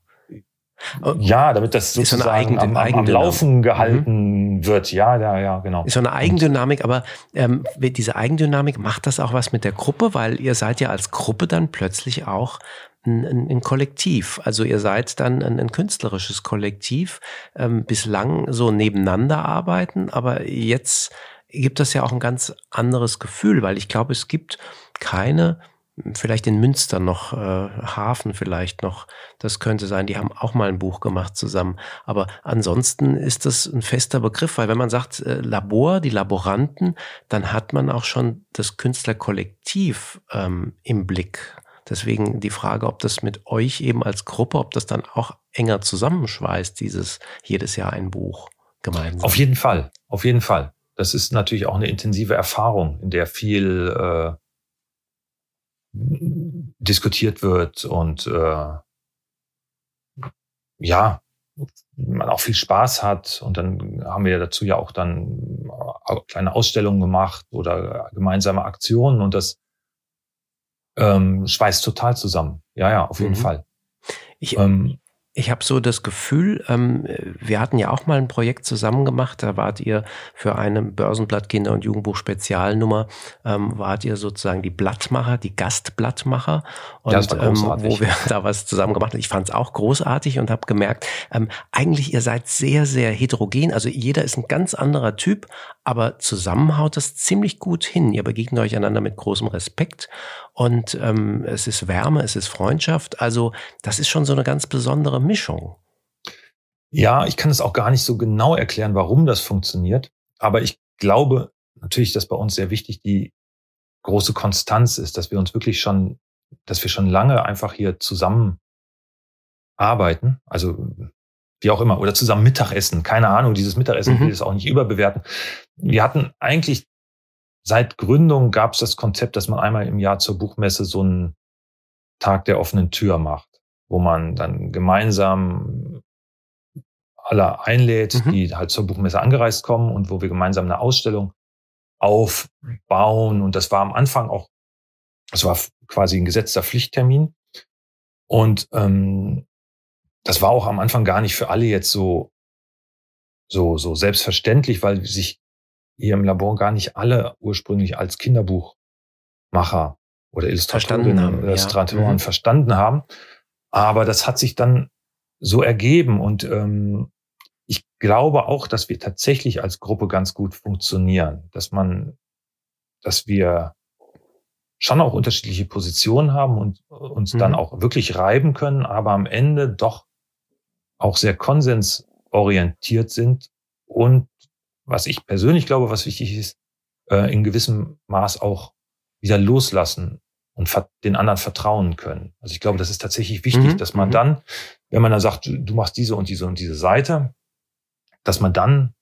Speaker 5: ja, damit das sozusagen so Eigen, am, am, am, Laufen gehalten mhm. wird. Ja, ja, ja, genau.
Speaker 3: Ist so eine Eigendynamik, aber ähm, diese Eigendynamik macht das auch was mit der Gruppe, weil ihr seid ja als Gruppe dann plötzlich auch ein, ein, ein Kollektiv. Also ihr seid dann ein, ein künstlerisches Kollektiv, ähm, bislang so nebeneinander arbeiten, aber jetzt gibt das ja auch ein ganz anderes Gefühl, weil ich glaube, es gibt keine vielleicht in Münster noch, äh, Hafen vielleicht noch, das könnte sein, die haben auch mal ein Buch gemacht zusammen. Aber ansonsten ist das ein fester Begriff, weil wenn man sagt äh, Labor, die Laboranten, dann hat man auch schon das Künstlerkollektiv ähm, im Blick. Deswegen die Frage, ob das mit euch eben als Gruppe, ob das dann auch enger zusammenschweißt, dieses jedes Jahr ein Buch gemeinsam.
Speaker 5: Auf jeden Fall, auf jeden Fall. Das ist natürlich auch eine intensive Erfahrung, in der viel äh, diskutiert wird und äh, ja, man auch viel Spaß hat. Und dann haben wir dazu ja auch dann kleine Ausstellungen gemacht oder gemeinsame Aktionen und das ähm, schweißt total zusammen. Ja, ja, auf jeden mhm. Fall.
Speaker 3: Ich, ähm, ich habe so das Gefühl, ähm, wir hatten ja auch mal ein Projekt zusammen gemacht, da wart ihr für eine Börsenblatt Kinder- und Jugendbuch Spezialnummer, ähm, wart ihr sozusagen die Blattmacher, die Gastblattmacher. Und ähm, wo wir (laughs) da was zusammen gemacht haben. Ich fand es auch großartig und habe gemerkt, ähm, eigentlich ihr seid sehr, sehr heterogen, also jeder ist ein ganz anderer Typ, aber zusammen haut das ziemlich gut hin. Ihr begegnet euch einander mit großem Respekt und ähm, es ist Wärme, es ist Freundschaft. Also das ist schon so eine ganz besondere Mischung.
Speaker 5: Ja, ich kann es auch gar nicht so genau erklären, warum das funktioniert. Aber ich glaube natürlich, dass bei uns sehr wichtig die große Konstanz ist, dass wir uns wirklich schon, dass wir schon lange einfach hier zusammen arbeiten. Also wie auch immer, oder zusammen Mittagessen. Keine Ahnung, dieses Mittagessen, mhm. will ich das auch nicht überbewerten. Wir hatten eigentlich seit Gründung gab es das Konzept, dass man einmal im Jahr zur Buchmesse so einen Tag der offenen Tür macht, wo man dann gemeinsam alle einlädt, mhm. die halt zur Buchmesse angereist kommen und wo wir gemeinsam eine Ausstellung aufbauen. Und das war am Anfang auch, das war quasi ein gesetzter Pflichttermin. Und ähm, das war auch am Anfang gar nicht für alle jetzt so so so selbstverständlich, weil sich hier im Labor gar nicht alle ursprünglich als Kinderbuchmacher oder Illustratorinnen haben, Illustratoren ja. mhm. verstanden haben. Aber das hat sich dann so ergeben und ähm, ich glaube auch, dass wir tatsächlich als Gruppe ganz gut funktionieren, dass man, dass wir schon auch unterschiedliche Positionen haben und uns mhm. dann auch wirklich reiben können, aber am Ende doch auch sehr konsensorientiert sind und was ich persönlich glaube, was wichtig ist, äh, in gewissem Maß auch wieder loslassen und den anderen vertrauen können. Also ich glaube, das ist tatsächlich wichtig, mhm. dass man mhm. dann, wenn man dann sagt, du machst diese und diese und diese Seite, dass man dann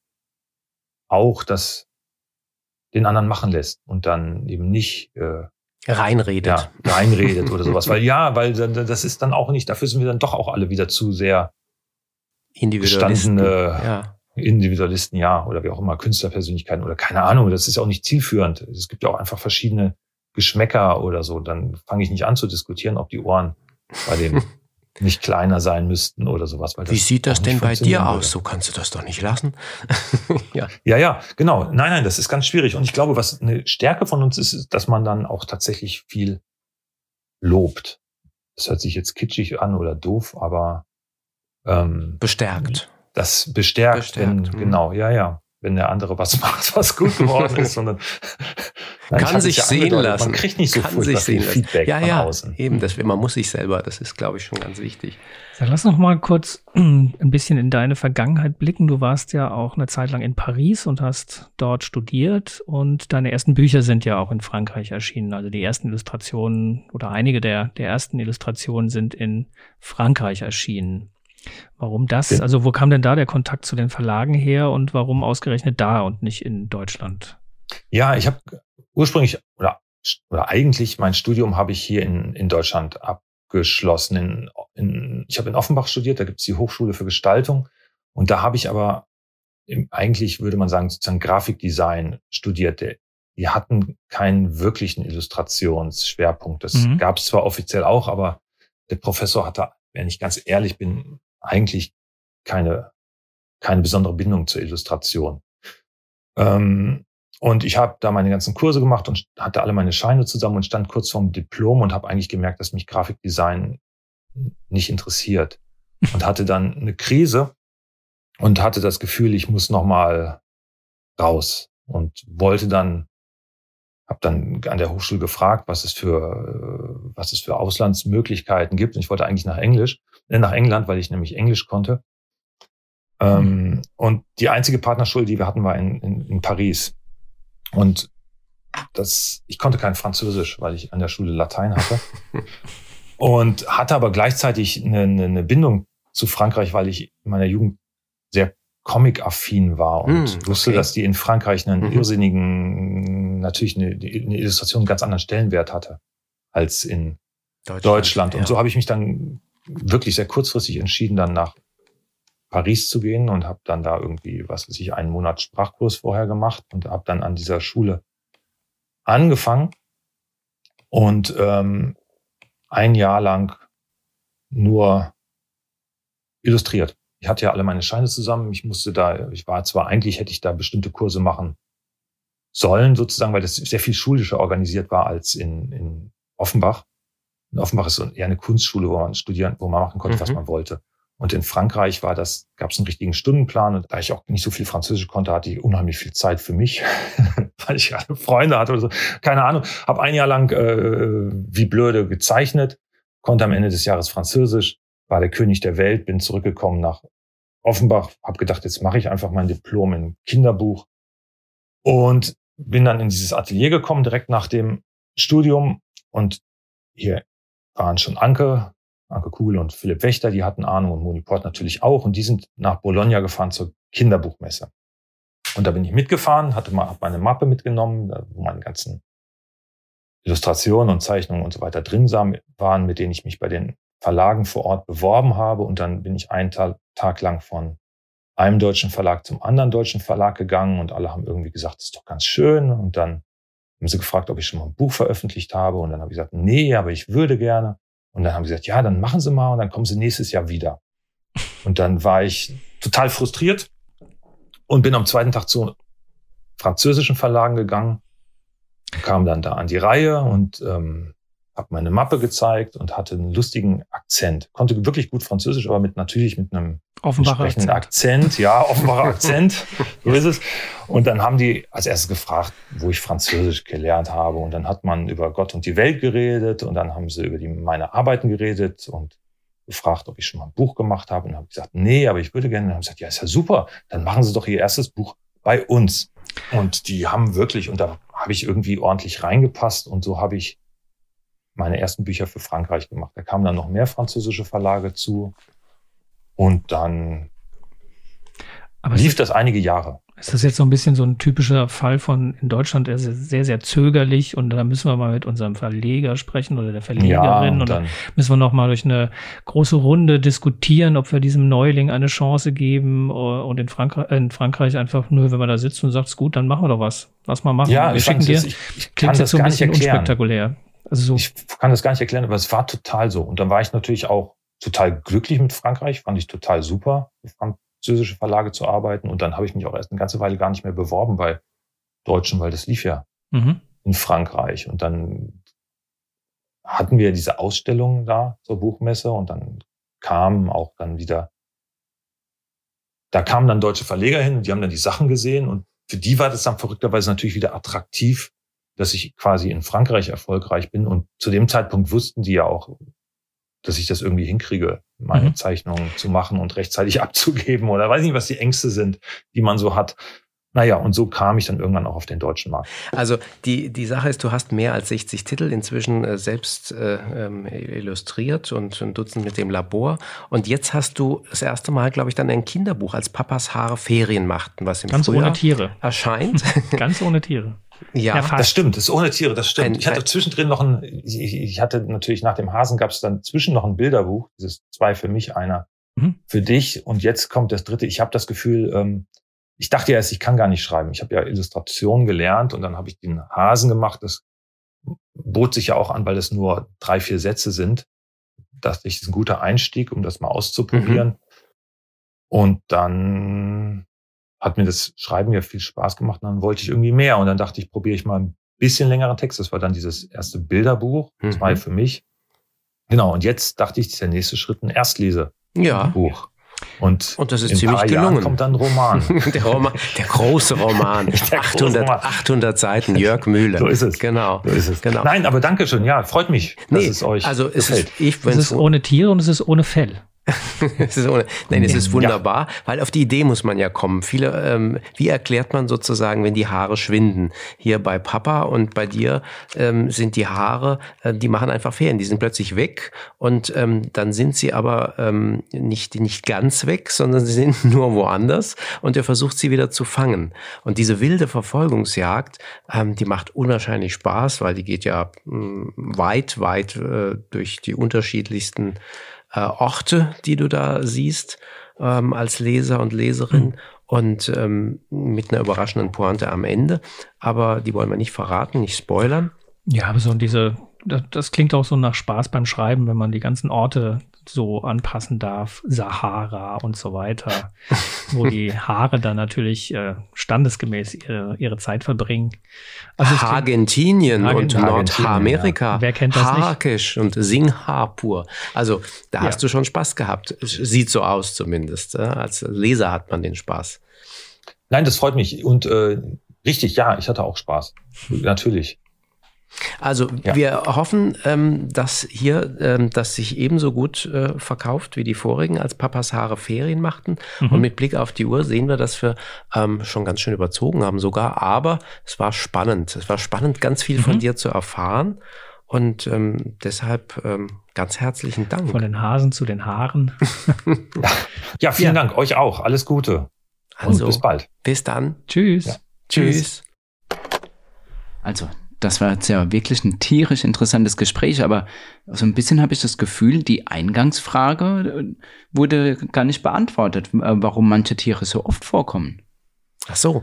Speaker 5: auch das den anderen machen lässt und dann eben nicht
Speaker 3: äh, reinredet. Ja,
Speaker 5: reinredet oder sowas. Weil ja, weil das ist dann auch nicht, dafür sind wir dann doch auch alle wieder zu sehr
Speaker 3: Individualisten.
Speaker 5: Ja. Individualisten, ja, oder wie auch immer, Künstlerpersönlichkeiten oder keine Ahnung. Das ist ja auch nicht zielführend. Es gibt ja auch einfach verschiedene Geschmäcker oder so. Dann fange ich nicht an zu diskutieren, ob die Ohren bei dem (laughs) nicht kleiner sein müssten oder sowas.
Speaker 3: Wie sieht das denn bei dir aus? Würde. So kannst du das doch nicht lassen. (laughs)
Speaker 5: ja. ja, ja, genau. Nein, nein, das ist ganz schwierig. Und ich glaube, was eine Stärke von uns ist, ist, dass man dann auch tatsächlich viel lobt. Das hört sich jetzt kitschig an oder doof, aber
Speaker 3: ähm, bestärkt.
Speaker 5: Das bestärkt, bestärkt. Wenn, hm. genau, ja, ja wenn der andere was (laughs) macht, was gut geworden ist, sondern
Speaker 3: Nein, kann sich ja sehen lassen.
Speaker 5: Man kriegt nicht so
Speaker 3: kann sich sehen
Speaker 5: Feedback
Speaker 3: ja, ja, von außen. Eben, das, man muss sich selber, das ist, glaube ich, schon ganz wichtig.
Speaker 4: Dann lass noch mal kurz (clears throat) ein bisschen in deine Vergangenheit blicken. Du warst ja auch eine Zeit lang in Paris und hast dort studiert und deine ersten Bücher sind ja auch in Frankreich erschienen. Also die ersten Illustrationen oder einige der, der ersten Illustrationen sind in Frankreich erschienen. Warum das? Also wo kam denn da der Kontakt zu den Verlagen her und warum ausgerechnet da und nicht in Deutschland?
Speaker 5: Ja, ich habe ursprünglich oder, oder eigentlich mein Studium habe ich hier in, in Deutschland abgeschlossen. In, in, ich habe in Offenbach studiert, da gibt es die Hochschule für Gestaltung und da habe ich aber im, eigentlich würde man sagen sozusagen Grafikdesign studiert. Die hatten keinen wirklichen Illustrationsschwerpunkt. Das mhm. gab es zwar offiziell auch, aber der Professor hatte, wenn ich ganz ehrlich bin, eigentlich keine, keine besondere Bindung zur Illustration. Ähm, und ich habe da meine ganzen Kurse gemacht und hatte alle meine Scheine zusammen und stand kurz vorm Diplom und habe eigentlich gemerkt, dass mich Grafikdesign nicht interessiert. Und hatte dann eine Krise und hatte das Gefühl, ich muss noch mal raus und wollte dann habe dann an der Hochschule gefragt, was es für was es für Auslandsmöglichkeiten gibt. Und ich wollte eigentlich nach Englisch, äh, nach England, weil ich nämlich Englisch konnte. Ähm, mhm. und die einzige Partnerschule, die wir hatten, war in, in, in Paris. Und das, ich konnte kein Französisch, weil ich an der Schule Latein hatte. (laughs) und hatte aber gleichzeitig eine, eine Bindung zu Frankreich, weil ich in meiner Jugend sehr comic-affin war und mm, okay. wusste, dass die in Frankreich einen mhm. irrsinnigen, natürlich eine, eine, Illustration einen ganz anderen Stellenwert hatte als in Deutschland. Deutschland. Und ja. so habe ich mich dann wirklich sehr kurzfristig entschieden, dann nach Paris zu gehen und habe dann da irgendwie, was weiß ich, einen Monat Sprachkurs vorher gemacht und habe dann an dieser Schule angefangen und ähm, ein Jahr lang nur illustriert ich hatte ja alle meine Scheine zusammen. Ich musste da, ich war zwar eigentlich, hätte ich da bestimmte Kurse machen sollen, sozusagen, weil das sehr viel schulischer organisiert war als in, in Offenbach. In Offenbach ist eher eine Kunstschule, wo man studieren, wo man machen konnte, mhm. was man wollte. Und in Frankreich war das, gab es einen richtigen Stundenplan. Und da ich auch nicht so viel Französisch konnte, hatte ich unheimlich viel Zeit für mich, (laughs) weil ich alle Freunde hatte oder so. Keine Ahnung. Habe ein Jahr lang äh, wie blöde gezeichnet, konnte am Ende des Jahres Französisch, war der König der Welt, bin zurückgekommen nach Offenbach, habe gedacht, jetzt mache ich einfach mein Diplom in Kinderbuch und bin dann in dieses Atelier gekommen, direkt nach dem Studium. Und hier waren schon Anke, Anke Kugel und Philipp Wächter, die hatten Ahnung und Moni Port natürlich auch. Und die sind nach Bologna gefahren zur Kinderbuchmesse. Und da bin ich mitgefahren, hatte mal meine Mappe mitgenommen, wo meine ganzen Illustrationen und Zeichnungen und so weiter drin waren, mit denen ich mich bei den Verlagen vor Ort beworben habe. Und dann bin ich einen Tag lang von einem deutschen Verlag zum anderen deutschen Verlag gegangen und alle haben irgendwie gesagt, das ist doch ganz schön. Und dann haben sie gefragt, ob ich schon mal ein Buch veröffentlicht habe. Und dann habe ich gesagt, nee, aber ich würde gerne. Und dann haben sie gesagt, ja, dann machen Sie mal und dann kommen Sie nächstes Jahr wieder. Und dann war ich total frustriert und bin am zweiten Tag zu französischen Verlagen gegangen, kam dann da an die Reihe und ähm, habe meine Mappe gezeigt und hatte einen lustigen Akzent. Konnte wirklich gut Französisch, aber mit natürlich mit einem
Speaker 4: Offenbarer
Speaker 5: Akzent. Akzent. Ja, offenbarer (laughs) Akzent. So ist es. Und dann haben die als erstes gefragt, wo ich Französisch gelernt habe. Und dann hat man über Gott und die Welt geredet und dann haben sie über die, meine Arbeiten geredet und gefragt, ob ich schon mal ein Buch gemacht habe. Und habe gesagt, nee, aber ich würde gerne. Und dann haben sie gesagt, ja, ist ja super. Dann machen Sie doch Ihr erstes Buch bei uns. Und die haben wirklich, und da habe ich irgendwie ordentlich reingepasst. Und so habe ich meine ersten Bücher für Frankreich gemacht. Da kamen dann noch mehr französische Verlage zu. Und dann Aber lief das einige Jahre.
Speaker 4: Ist das jetzt so ein bisschen so ein typischer Fall von in Deutschland er ist sehr, sehr zögerlich und da müssen wir mal mit unserem Verleger sprechen oder der Verlegerin ja, und, dann müssen wir noch mal durch eine große Runde diskutieren, ob wir diesem Neuling eine Chance geben und in, Frankreich, in Frankreich einfach nur, wenn man da sitzt und sagt, gut, dann machen wir doch was. Lass mal machen.
Speaker 5: Ja, wir schicken dir. Ich, ich kann das so ein bisschen
Speaker 4: unspektakulär.
Speaker 5: Also so. Ich kann das gar nicht erklären, aber es war total so. Und dann war ich natürlich auch total glücklich mit Frankreich, fand ich total super französische Verlage zu arbeiten. Und dann habe ich mich auch erst eine ganze Weile gar nicht mehr beworben bei Deutschen, weil das lief ja mhm. in Frankreich. Und dann hatten wir diese Ausstellung da zur Buchmesse und dann kamen auch dann wieder, da kamen dann deutsche Verleger hin und die haben dann die Sachen gesehen und für die war das dann verrückterweise natürlich wieder attraktiv, dass ich quasi in Frankreich erfolgreich bin und zu dem Zeitpunkt wussten die ja auch, dass ich das irgendwie hinkriege, meine mhm. Zeichnungen zu machen und rechtzeitig (laughs) abzugeben oder weiß nicht, was die Ängste sind, die man so hat. Naja, und so kam ich dann irgendwann auch auf den deutschen Markt.
Speaker 3: Also die, die Sache ist, du hast mehr als 60 Titel inzwischen äh, selbst äh, ähm, illustriert und ein Dutzend mit dem Labor. Und jetzt hast du das erste Mal, glaube ich, dann ein Kinderbuch als Papas Haare Ferien machten, was im
Speaker 4: Ganz
Speaker 3: Frühjahr
Speaker 4: ohne Tiere.
Speaker 3: erscheint. (laughs)
Speaker 4: Ganz ohne Tiere.
Speaker 5: Ja, das stimmt, das ist ohne Tiere, das stimmt. Ein, ich hatte zwischendrin noch ein, ich, ich hatte natürlich nach dem Hasen gab es dann zwischen noch ein Bilderbuch, dieses zwei für mich, einer mhm. für dich und jetzt kommt das dritte. Ich habe das Gefühl, ähm, ich dachte erst, ich kann gar nicht schreiben. Ich habe ja Illustration gelernt und dann habe ich den Hasen gemacht. Das bot sich ja auch an, weil es nur drei, vier Sätze sind. Dachte ich, das ist ein guter Einstieg, um das mal auszuprobieren. Mhm. Und dann hat mir das Schreiben ja viel Spaß gemacht und dann wollte ich irgendwie mehr. Und dann dachte ich, probiere ich mal ein bisschen längeren Text. Das war dann dieses erste Bilderbuch, mhm. zwei für mich. Genau, und jetzt dachte ich, das ist der nächste Schritt ein Erstlesebuch.
Speaker 3: Ja.
Speaker 5: Und,
Speaker 3: und das ist ziemlich gelungen. Jahren
Speaker 5: kommt dann ein Roman. (laughs)
Speaker 3: der, Roman der große Roman. (laughs) der 800, Roman. 800 Seiten, Jörg Mühle.
Speaker 5: So ist es.
Speaker 3: Genau.
Speaker 5: So ist es. Genau. Nein, aber danke schön. Ja, freut mich, dass nee, es euch
Speaker 3: also es
Speaker 5: gefällt.
Speaker 3: Ist, ich,
Speaker 4: es ist ohne Tiere und es ist ohne Fell. (laughs)
Speaker 3: ohne, nein, es ist wunderbar, ja. weil auf die Idee muss man ja kommen. Viele, ähm, wie erklärt man sozusagen, wenn die Haare schwinden? Hier bei Papa und bei dir ähm, sind die Haare, äh, die machen einfach Ferien, die sind plötzlich weg und ähm, dann sind sie aber ähm, nicht, nicht ganz weg, sondern sie sind (laughs) nur woanders und er versucht sie wieder zu fangen. Und diese wilde Verfolgungsjagd, ähm, die macht unwahrscheinlich Spaß, weil die geht ja mh, mm, weit, weit äh, durch die unterschiedlichsten äh, Orte, die du da siehst ähm, als Leser und Leserin. Mhm. Und ähm, mit einer überraschenden Pointe am Ende. Aber die wollen wir nicht verraten, nicht spoilern.
Speaker 4: Ja, aber so diese, das, das klingt auch so nach Spaß beim Schreiben, wenn man die ganzen Orte so anpassen darf, Sahara und so weiter, (laughs) wo die Haare dann natürlich äh, standesgemäß ihre, ihre Zeit verbringen.
Speaker 3: Also Argentinien und Nordamerika.
Speaker 4: Ja. Wer kennt das
Speaker 3: Harkisch und Singapur. Also da ja. hast du schon Spaß gehabt. Sieht so aus zumindest. Äh? Als Leser hat man den Spaß.
Speaker 5: Nein, das freut mich. Und äh, richtig, ja, ich hatte auch Spaß. Natürlich.
Speaker 3: Also ja. wir hoffen, ähm, dass hier ähm, das sich ebenso gut äh, verkauft wie die vorigen, als Papas Haare Ferien machten. Mhm. Und mit Blick auf die Uhr sehen wir, dass wir ähm, schon ganz schön überzogen haben sogar. Aber es war spannend. Es war spannend, ganz viel mhm. von dir zu erfahren. Und ähm, deshalb ähm, ganz herzlichen Dank.
Speaker 4: Von den Hasen zu den Haaren. (laughs)
Speaker 5: ja, vielen ja. Dank. Euch auch. Alles Gute.
Speaker 3: Also, Und bis bald. Bis dann.
Speaker 4: Tschüss. Ja.
Speaker 3: Tschüss.
Speaker 2: Also, das war jetzt ja wirklich ein tierisch interessantes Gespräch, aber so ein bisschen habe ich das Gefühl, die Eingangsfrage äh, wurde gar nicht beantwortet, äh, warum manche Tiere so oft vorkommen.
Speaker 3: Ach so,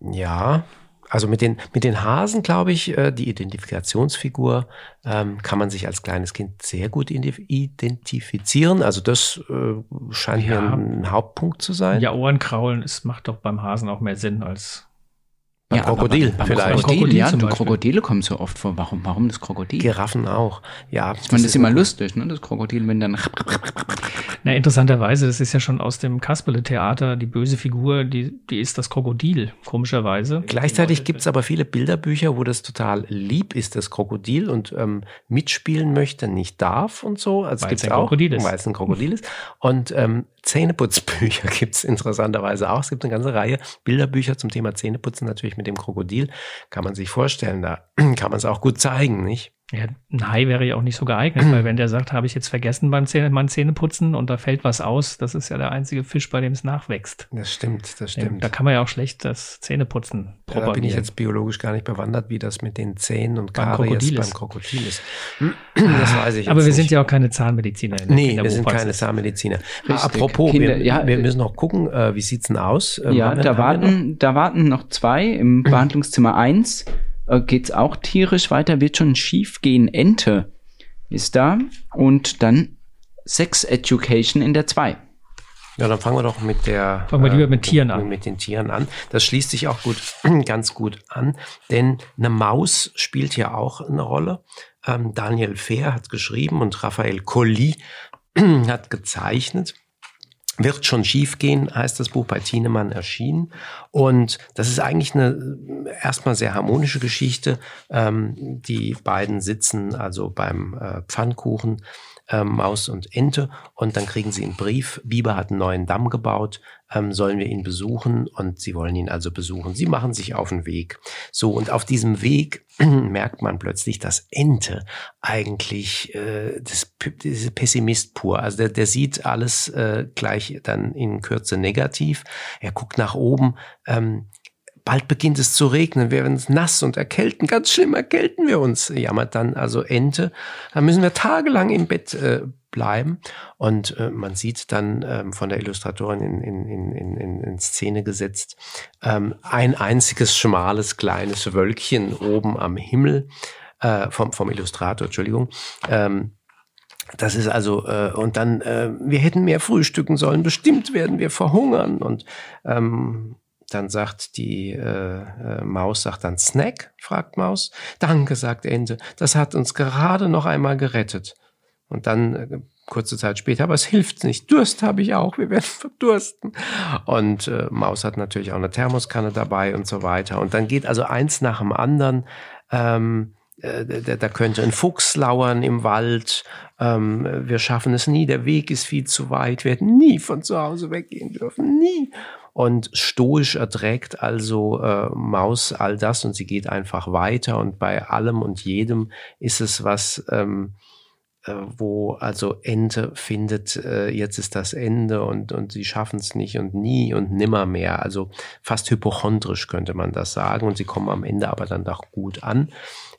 Speaker 3: ja. Also mit den, mit den Hasen, glaube ich, äh, die Identifikationsfigur ähm, kann man sich als kleines Kind sehr gut identifizieren. Also das äh, scheint ja. mir ein Hauptpunkt zu sein.
Speaker 4: Ja, Ohrenkraulen, es macht doch beim Hasen auch mehr Sinn als
Speaker 3: beim ja, Krokodil
Speaker 2: beim vielleicht. Krokodil, ja, Krokodile kommen so oft vor. Warum, warum das Krokodil?
Speaker 3: Giraffen auch. Ja.
Speaker 2: Ich meine, das ist immer lustig, ne? Das Krokodil, wenn dann.
Speaker 4: Na, interessanterweise, das ist ja schon aus dem Kasperle-Theater, die böse Figur, die, die ist das Krokodil, komischerweise.
Speaker 3: Gleichzeitig gibt's aber viele Bilderbücher, wo das total lieb ist, das Krokodil und ähm, mitspielen möchte, nicht darf und so. Also
Speaker 4: weil
Speaker 3: gibt's
Speaker 4: es
Speaker 3: auch,
Speaker 4: Krokodil ist.
Speaker 3: Weil es ein Krokodil ist. Und ähm, Zähneputzbücher (laughs) gibt's interessanterweise auch. Es gibt eine ganze Reihe Bilderbücher zum Thema Zähneputzen, natürlich mit dem Krokodil. Kann man sich vorstellen, da (clears throat) kann man es auch gut zeigen, nicht?
Speaker 4: Ja, ein Hai wäre ja auch nicht so geeignet, weil wenn der sagt, habe ich jetzt vergessen beim Zähne, mein Zähneputzen und da fällt was aus, das ist ja der einzige Fisch, bei dem es nachwächst.
Speaker 3: Das stimmt, das stimmt.
Speaker 4: Da kann man ja auch schlecht das Zähneputzen
Speaker 3: propagieren. Ja, da bin ich jetzt biologisch gar nicht bewandert, wie das mit den Zähnen und beim Karies beim Krokodil ist. (clears throat)
Speaker 4: Das weiß ich Aber wir nicht. sind ja auch keine Zahnmediziner.
Speaker 3: In nee, wir sind keine Zahnmediziner. Richtig. Apropos, Kinder, wir, ja, wir, müssen noch gucken, äh, wie sieht's denn aus?
Speaker 2: Ähm, ja, da warten, da warten noch zwei im Behandlungszimmer eins äh, geht's auch tierisch weiter, wird schon schief gehen. Ente ist da und dann Sex Education in der 2.
Speaker 3: Ja, dann fangen wir doch mit der.
Speaker 4: Fangen wir lieber mit Tieren an.
Speaker 3: Mit den Tieren an. Das schließt sich auch gut, (clears throat) ganz gut an, denn eine Maus spielt hier auch eine Rolle. Ähm, Daniel Fehr hat geschrieben und Raphael Colli (clears throat) hat gezeichnet. Wird schon schiefgehen, heißt das Buch bei Thienemann erschienen. Und das ist eigentlich eine erstmal sehr harmonische Geschichte. Ähm, die beiden sitzen also beim äh, Pfannkuchen ähm, Maus und Ente und dann kriegen sie einen Brief. Biber hat einen neuen Damm gebaut, ähm, sollen wir ihn besuchen und sie wollen ihn also besuchen. Sie machen sich auf den Weg. So und auf diesem Weg (clears throat) merkt man plötzlich, dass Ente eigentlich äh, das, das Pessimist pur. Also der, der sieht alles äh, gleich dann in Kürze negativ. Er guckt nach oben. Ähm, bald beginnt es zu regnen, wir werden nass und erkälten, ganz schlimm erkälten wir uns, jammert dann also Ente. Dann müssen wir tagelang im Bett äh, bleiben. Und äh, man sieht dann ähm, von der Illustratorin in, in, in, in, in Szene gesetzt ähm, ein einziges schmales kleines Wölkchen oben am Himmel äh, vom, vom Illustrator, Entschuldigung. Ähm, das ist also, äh, und dann, äh, wir hätten mehr frühstücken sollen, bestimmt werden wir verhungern. Und ähm, dann sagt die äh, äh, Maus, sagt dann Snack, fragt Maus. Danke, sagt Ente, das hat uns gerade noch einmal gerettet. Und dann äh, kurze Zeit später, aber es hilft nicht. Durst habe ich auch, wir werden (laughs) verdursten. Und äh, Maus hat natürlich auch eine Thermoskanne dabei und so weiter. Und dann geht also eins nach dem anderen. Ähm, äh, da, könnte ein Fuchs lauern im Wald. Ähm, wir schaffen es nie, der Weg ist viel zu weit. Wir hätten nie von zu Hause weggehen dürfen, nie und stoisch erträgt also äh, Maus all das und sie geht einfach weiter und bei allem und jedem ist es was, ähm, äh, wo also Ente findet, äh, jetzt ist das Ende und, und sie schaffen es nicht und nie und nimmer mehr. Also fast hypochondrisch könnte man das sagen und sie kommen am Ende aber dann doch gut an.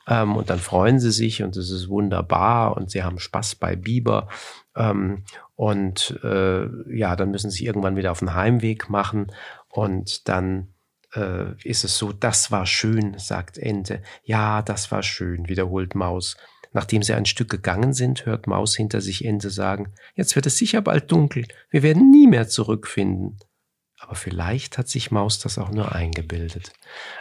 Speaker 3: Ähm, und dann freuen sie sich und es ist wunderbar und sie haben Spaß bei Biber. Ähm, und äh, ja, dann müssen sie irgendwann wieder auf den Heimweg machen und dann äh, ist es so, das war schön, sagt Ente. Ja, das war schön, wiederholt Maus. Nachdem sie ein Stück gegangen sind, hört Maus hinter sich Ente sagen, jetzt wird es sicher bald dunkel, wir werden nie mehr zurückfinden. Aber vielleicht hat sich Maus das auch nur eingebildet.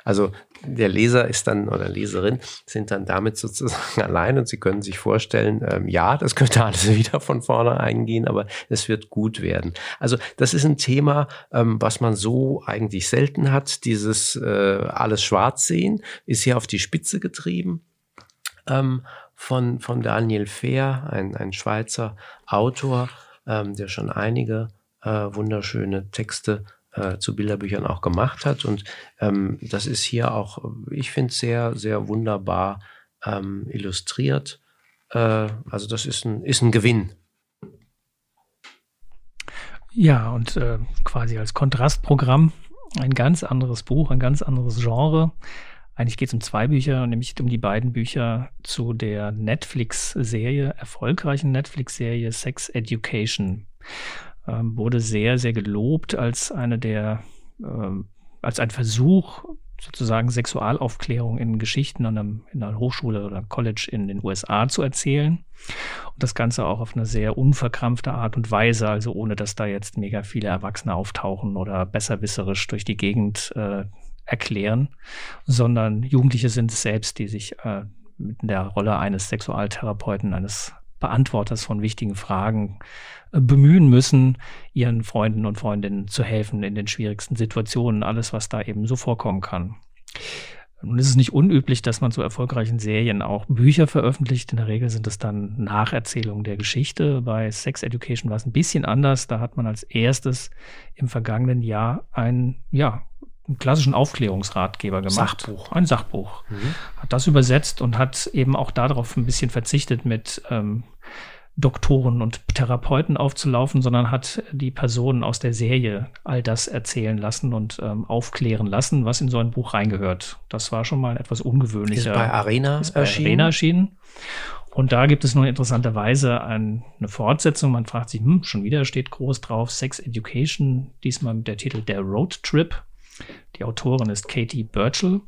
Speaker 3: Also der Leser ist dann oder Leserin sind dann damit sozusagen (laughs) allein und sie können sich vorstellen, ähm, ja, das könnte alles (laughs) wieder von vorne eingehen, aber es wird gut werden. Also das ist ein Thema, ähm, was man so eigentlich selten hat. Dieses äh, alles schwarz sehen ist hier auf die Spitze getrieben. Ähm, von, von Daniel Fehr, ein, ein Schweizer Autor, ähm, der schon einige äh, wunderschöne Texte äh, zu Bilderbüchern auch gemacht hat. Und ähm, das ist hier auch, ich finde, sehr, sehr wunderbar ähm, illustriert. Äh, also das ist ein, ist ein Gewinn.
Speaker 4: Ja, und äh, quasi als Kontrastprogramm ein ganz anderes Buch, ein ganz anderes Genre. Eigentlich geht es um zwei Bücher, nämlich um die beiden Bücher zu der Netflix-Serie, erfolgreichen Netflix-Serie Sex Education ähm, wurde sehr, sehr gelobt als eine der, äh, als ein Versuch, sozusagen Sexualaufklärung in Geschichten an einem, in einer Hochschule oder College in den USA zu erzählen. Und das Ganze auch auf eine sehr unverkrampfte Art und Weise, also ohne dass da jetzt mega viele Erwachsene auftauchen oder besserwisserisch durch die Gegend äh, erklären, sondern Jugendliche sind es selbst, die sich äh, mit der Rolle eines Sexualtherapeuten, eines Beantworters von wichtigen Fragen äh, bemühen müssen, ihren Freunden und Freundinnen zu helfen in den schwierigsten Situationen, alles, was da eben so vorkommen kann. Nun ist es nicht unüblich, dass man zu erfolgreichen Serien auch Bücher veröffentlicht. In der Regel sind es dann Nacherzählungen der Geschichte. Bei Sex Education war es ein bisschen anders. Da hat man als erstes im vergangenen Jahr ein, ja, einen klassischen Aufklärungsratgeber gemacht.
Speaker 3: Sachbuch.
Speaker 4: Ein Sachbuch. Mhm. Hat das übersetzt und hat eben auch darauf ein bisschen verzichtet mit ähm, Doktoren und Therapeuten aufzulaufen, sondern hat die Personen aus der Serie all das erzählen lassen und ähm, aufklären lassen, was in so ein Buch reingehört. Das war schon mal etwas ungewöhnlicher.
Speaker 3: Ist bei Arena
Speaker 4: ist bei erschienen. Arena erschienen. Und da gibt es nun interessanterweise ein, eine Fortsetzung. Man fragt sich, hm, schon wieder steht groß drauf, Sex Education, diesmal mit der Titel Der Road Trip. Die Autorin ist Katie Burchell.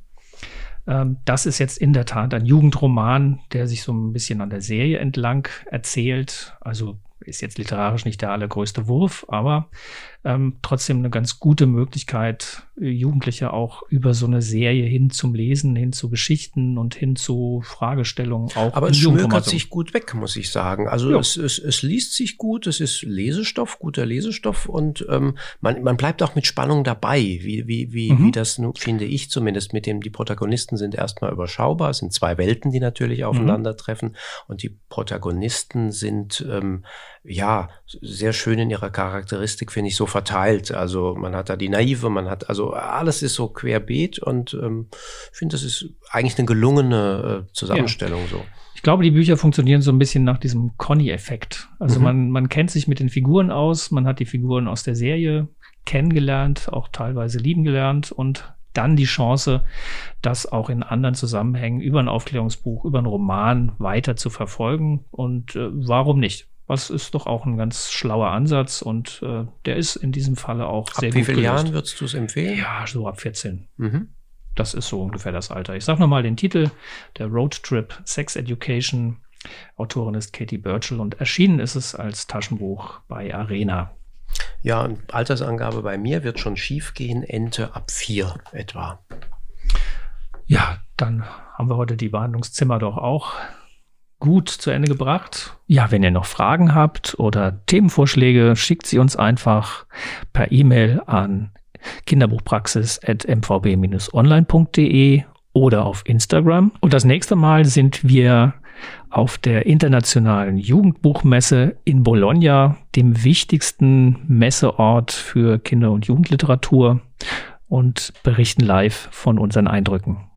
Speaker 4: Ähm, das ist jetzt in der Tat ein Jugendroman, der sich so ein bisschen an der Serie entlang erzählt. Also ist jetzt literarisch nicht der allergrößte Wurf, aber ähm, trotzdem eine ganz gute Möglichkeit, äh, Jugendliche auch über so eine Serie hin zum Lesen, hin zu Geschichten und hin zu Fragestellungen auch.
Speaker 3: Aber es schmökert sich gut weg, muss ich sagen. Also es, es, es liest sich gut, es ist Lesestoff, guter Lesestoff und ähm, man, man bleibt auch mit Spannung dabei, wie, wie, wie, mhm. wie das, finde ich zumindest, mit dem die Protagonisten sind erstmal überschaubar, es sind zwei Welten, die natürlich mhm. aufeinandertreffen mhm. und die Protagonisten sind ähm, ja sehr schön in ihrer Charakteristik, finde ich, so verteilt. Also man hat da die Naive, man hat, also alles ist so querbeet und ähm, ich finde, das ist eigentlich eine gelungene äh, Zusammenstellung ja. so.
Speaker 4: Ich glaube, die Bücher funktionieren so ein bisschen nach diesem Conny-Effekt. Also mhm. man, man kennt sich mit den Figuren aus, man hat die Figuren aus der Serie kennengelernt, auch teilweise lieben gelernt und dann die Chance, das auch in anderen Zusammenhängen über ein Aufklärungsbuch, über einen Roman weiter zu verfolgen. Und äh, warum nicht? Was ist doch auch ein ganz schlauer Ansatz und äh, der ist in diesem Falle auch
Speaker 3: ab
Speaker 4: sehr
Speaker 3: gut. Ab wie vielen Jahren würdest du es empfehlen?
Speaker 4: Ja, so ab 14. Mhm. Das ist so ungefähr das Alter. Ich sage nochmal den Titel, der Road Trip Sex Education. Autorin ist Katie Burchell und erschienen ist es als Taschenbuch bei Arena.
Speaker 3: Ja, und Altersangabe bei mir wird schon schief gehen, Ente ab vier etwa.
Speaker 4: Ja, dann haben wir heute die Behandlungszimmer doch auch gut zu Ende gebracht. Ja, wenn ihr noch Fragen habt oder Themenvorschläge, schickt sie uns einfach per E-Mail an kinderbuchpraxis.mvb-online.de oder auf Instagram. Und das nächste Mal sind wir auf der internationalen Jugendbuchmesse in Bologna, dem wichtigsten Messeort für Kinder- und Jugendliteratur und berichten live von unseren Eindrücken.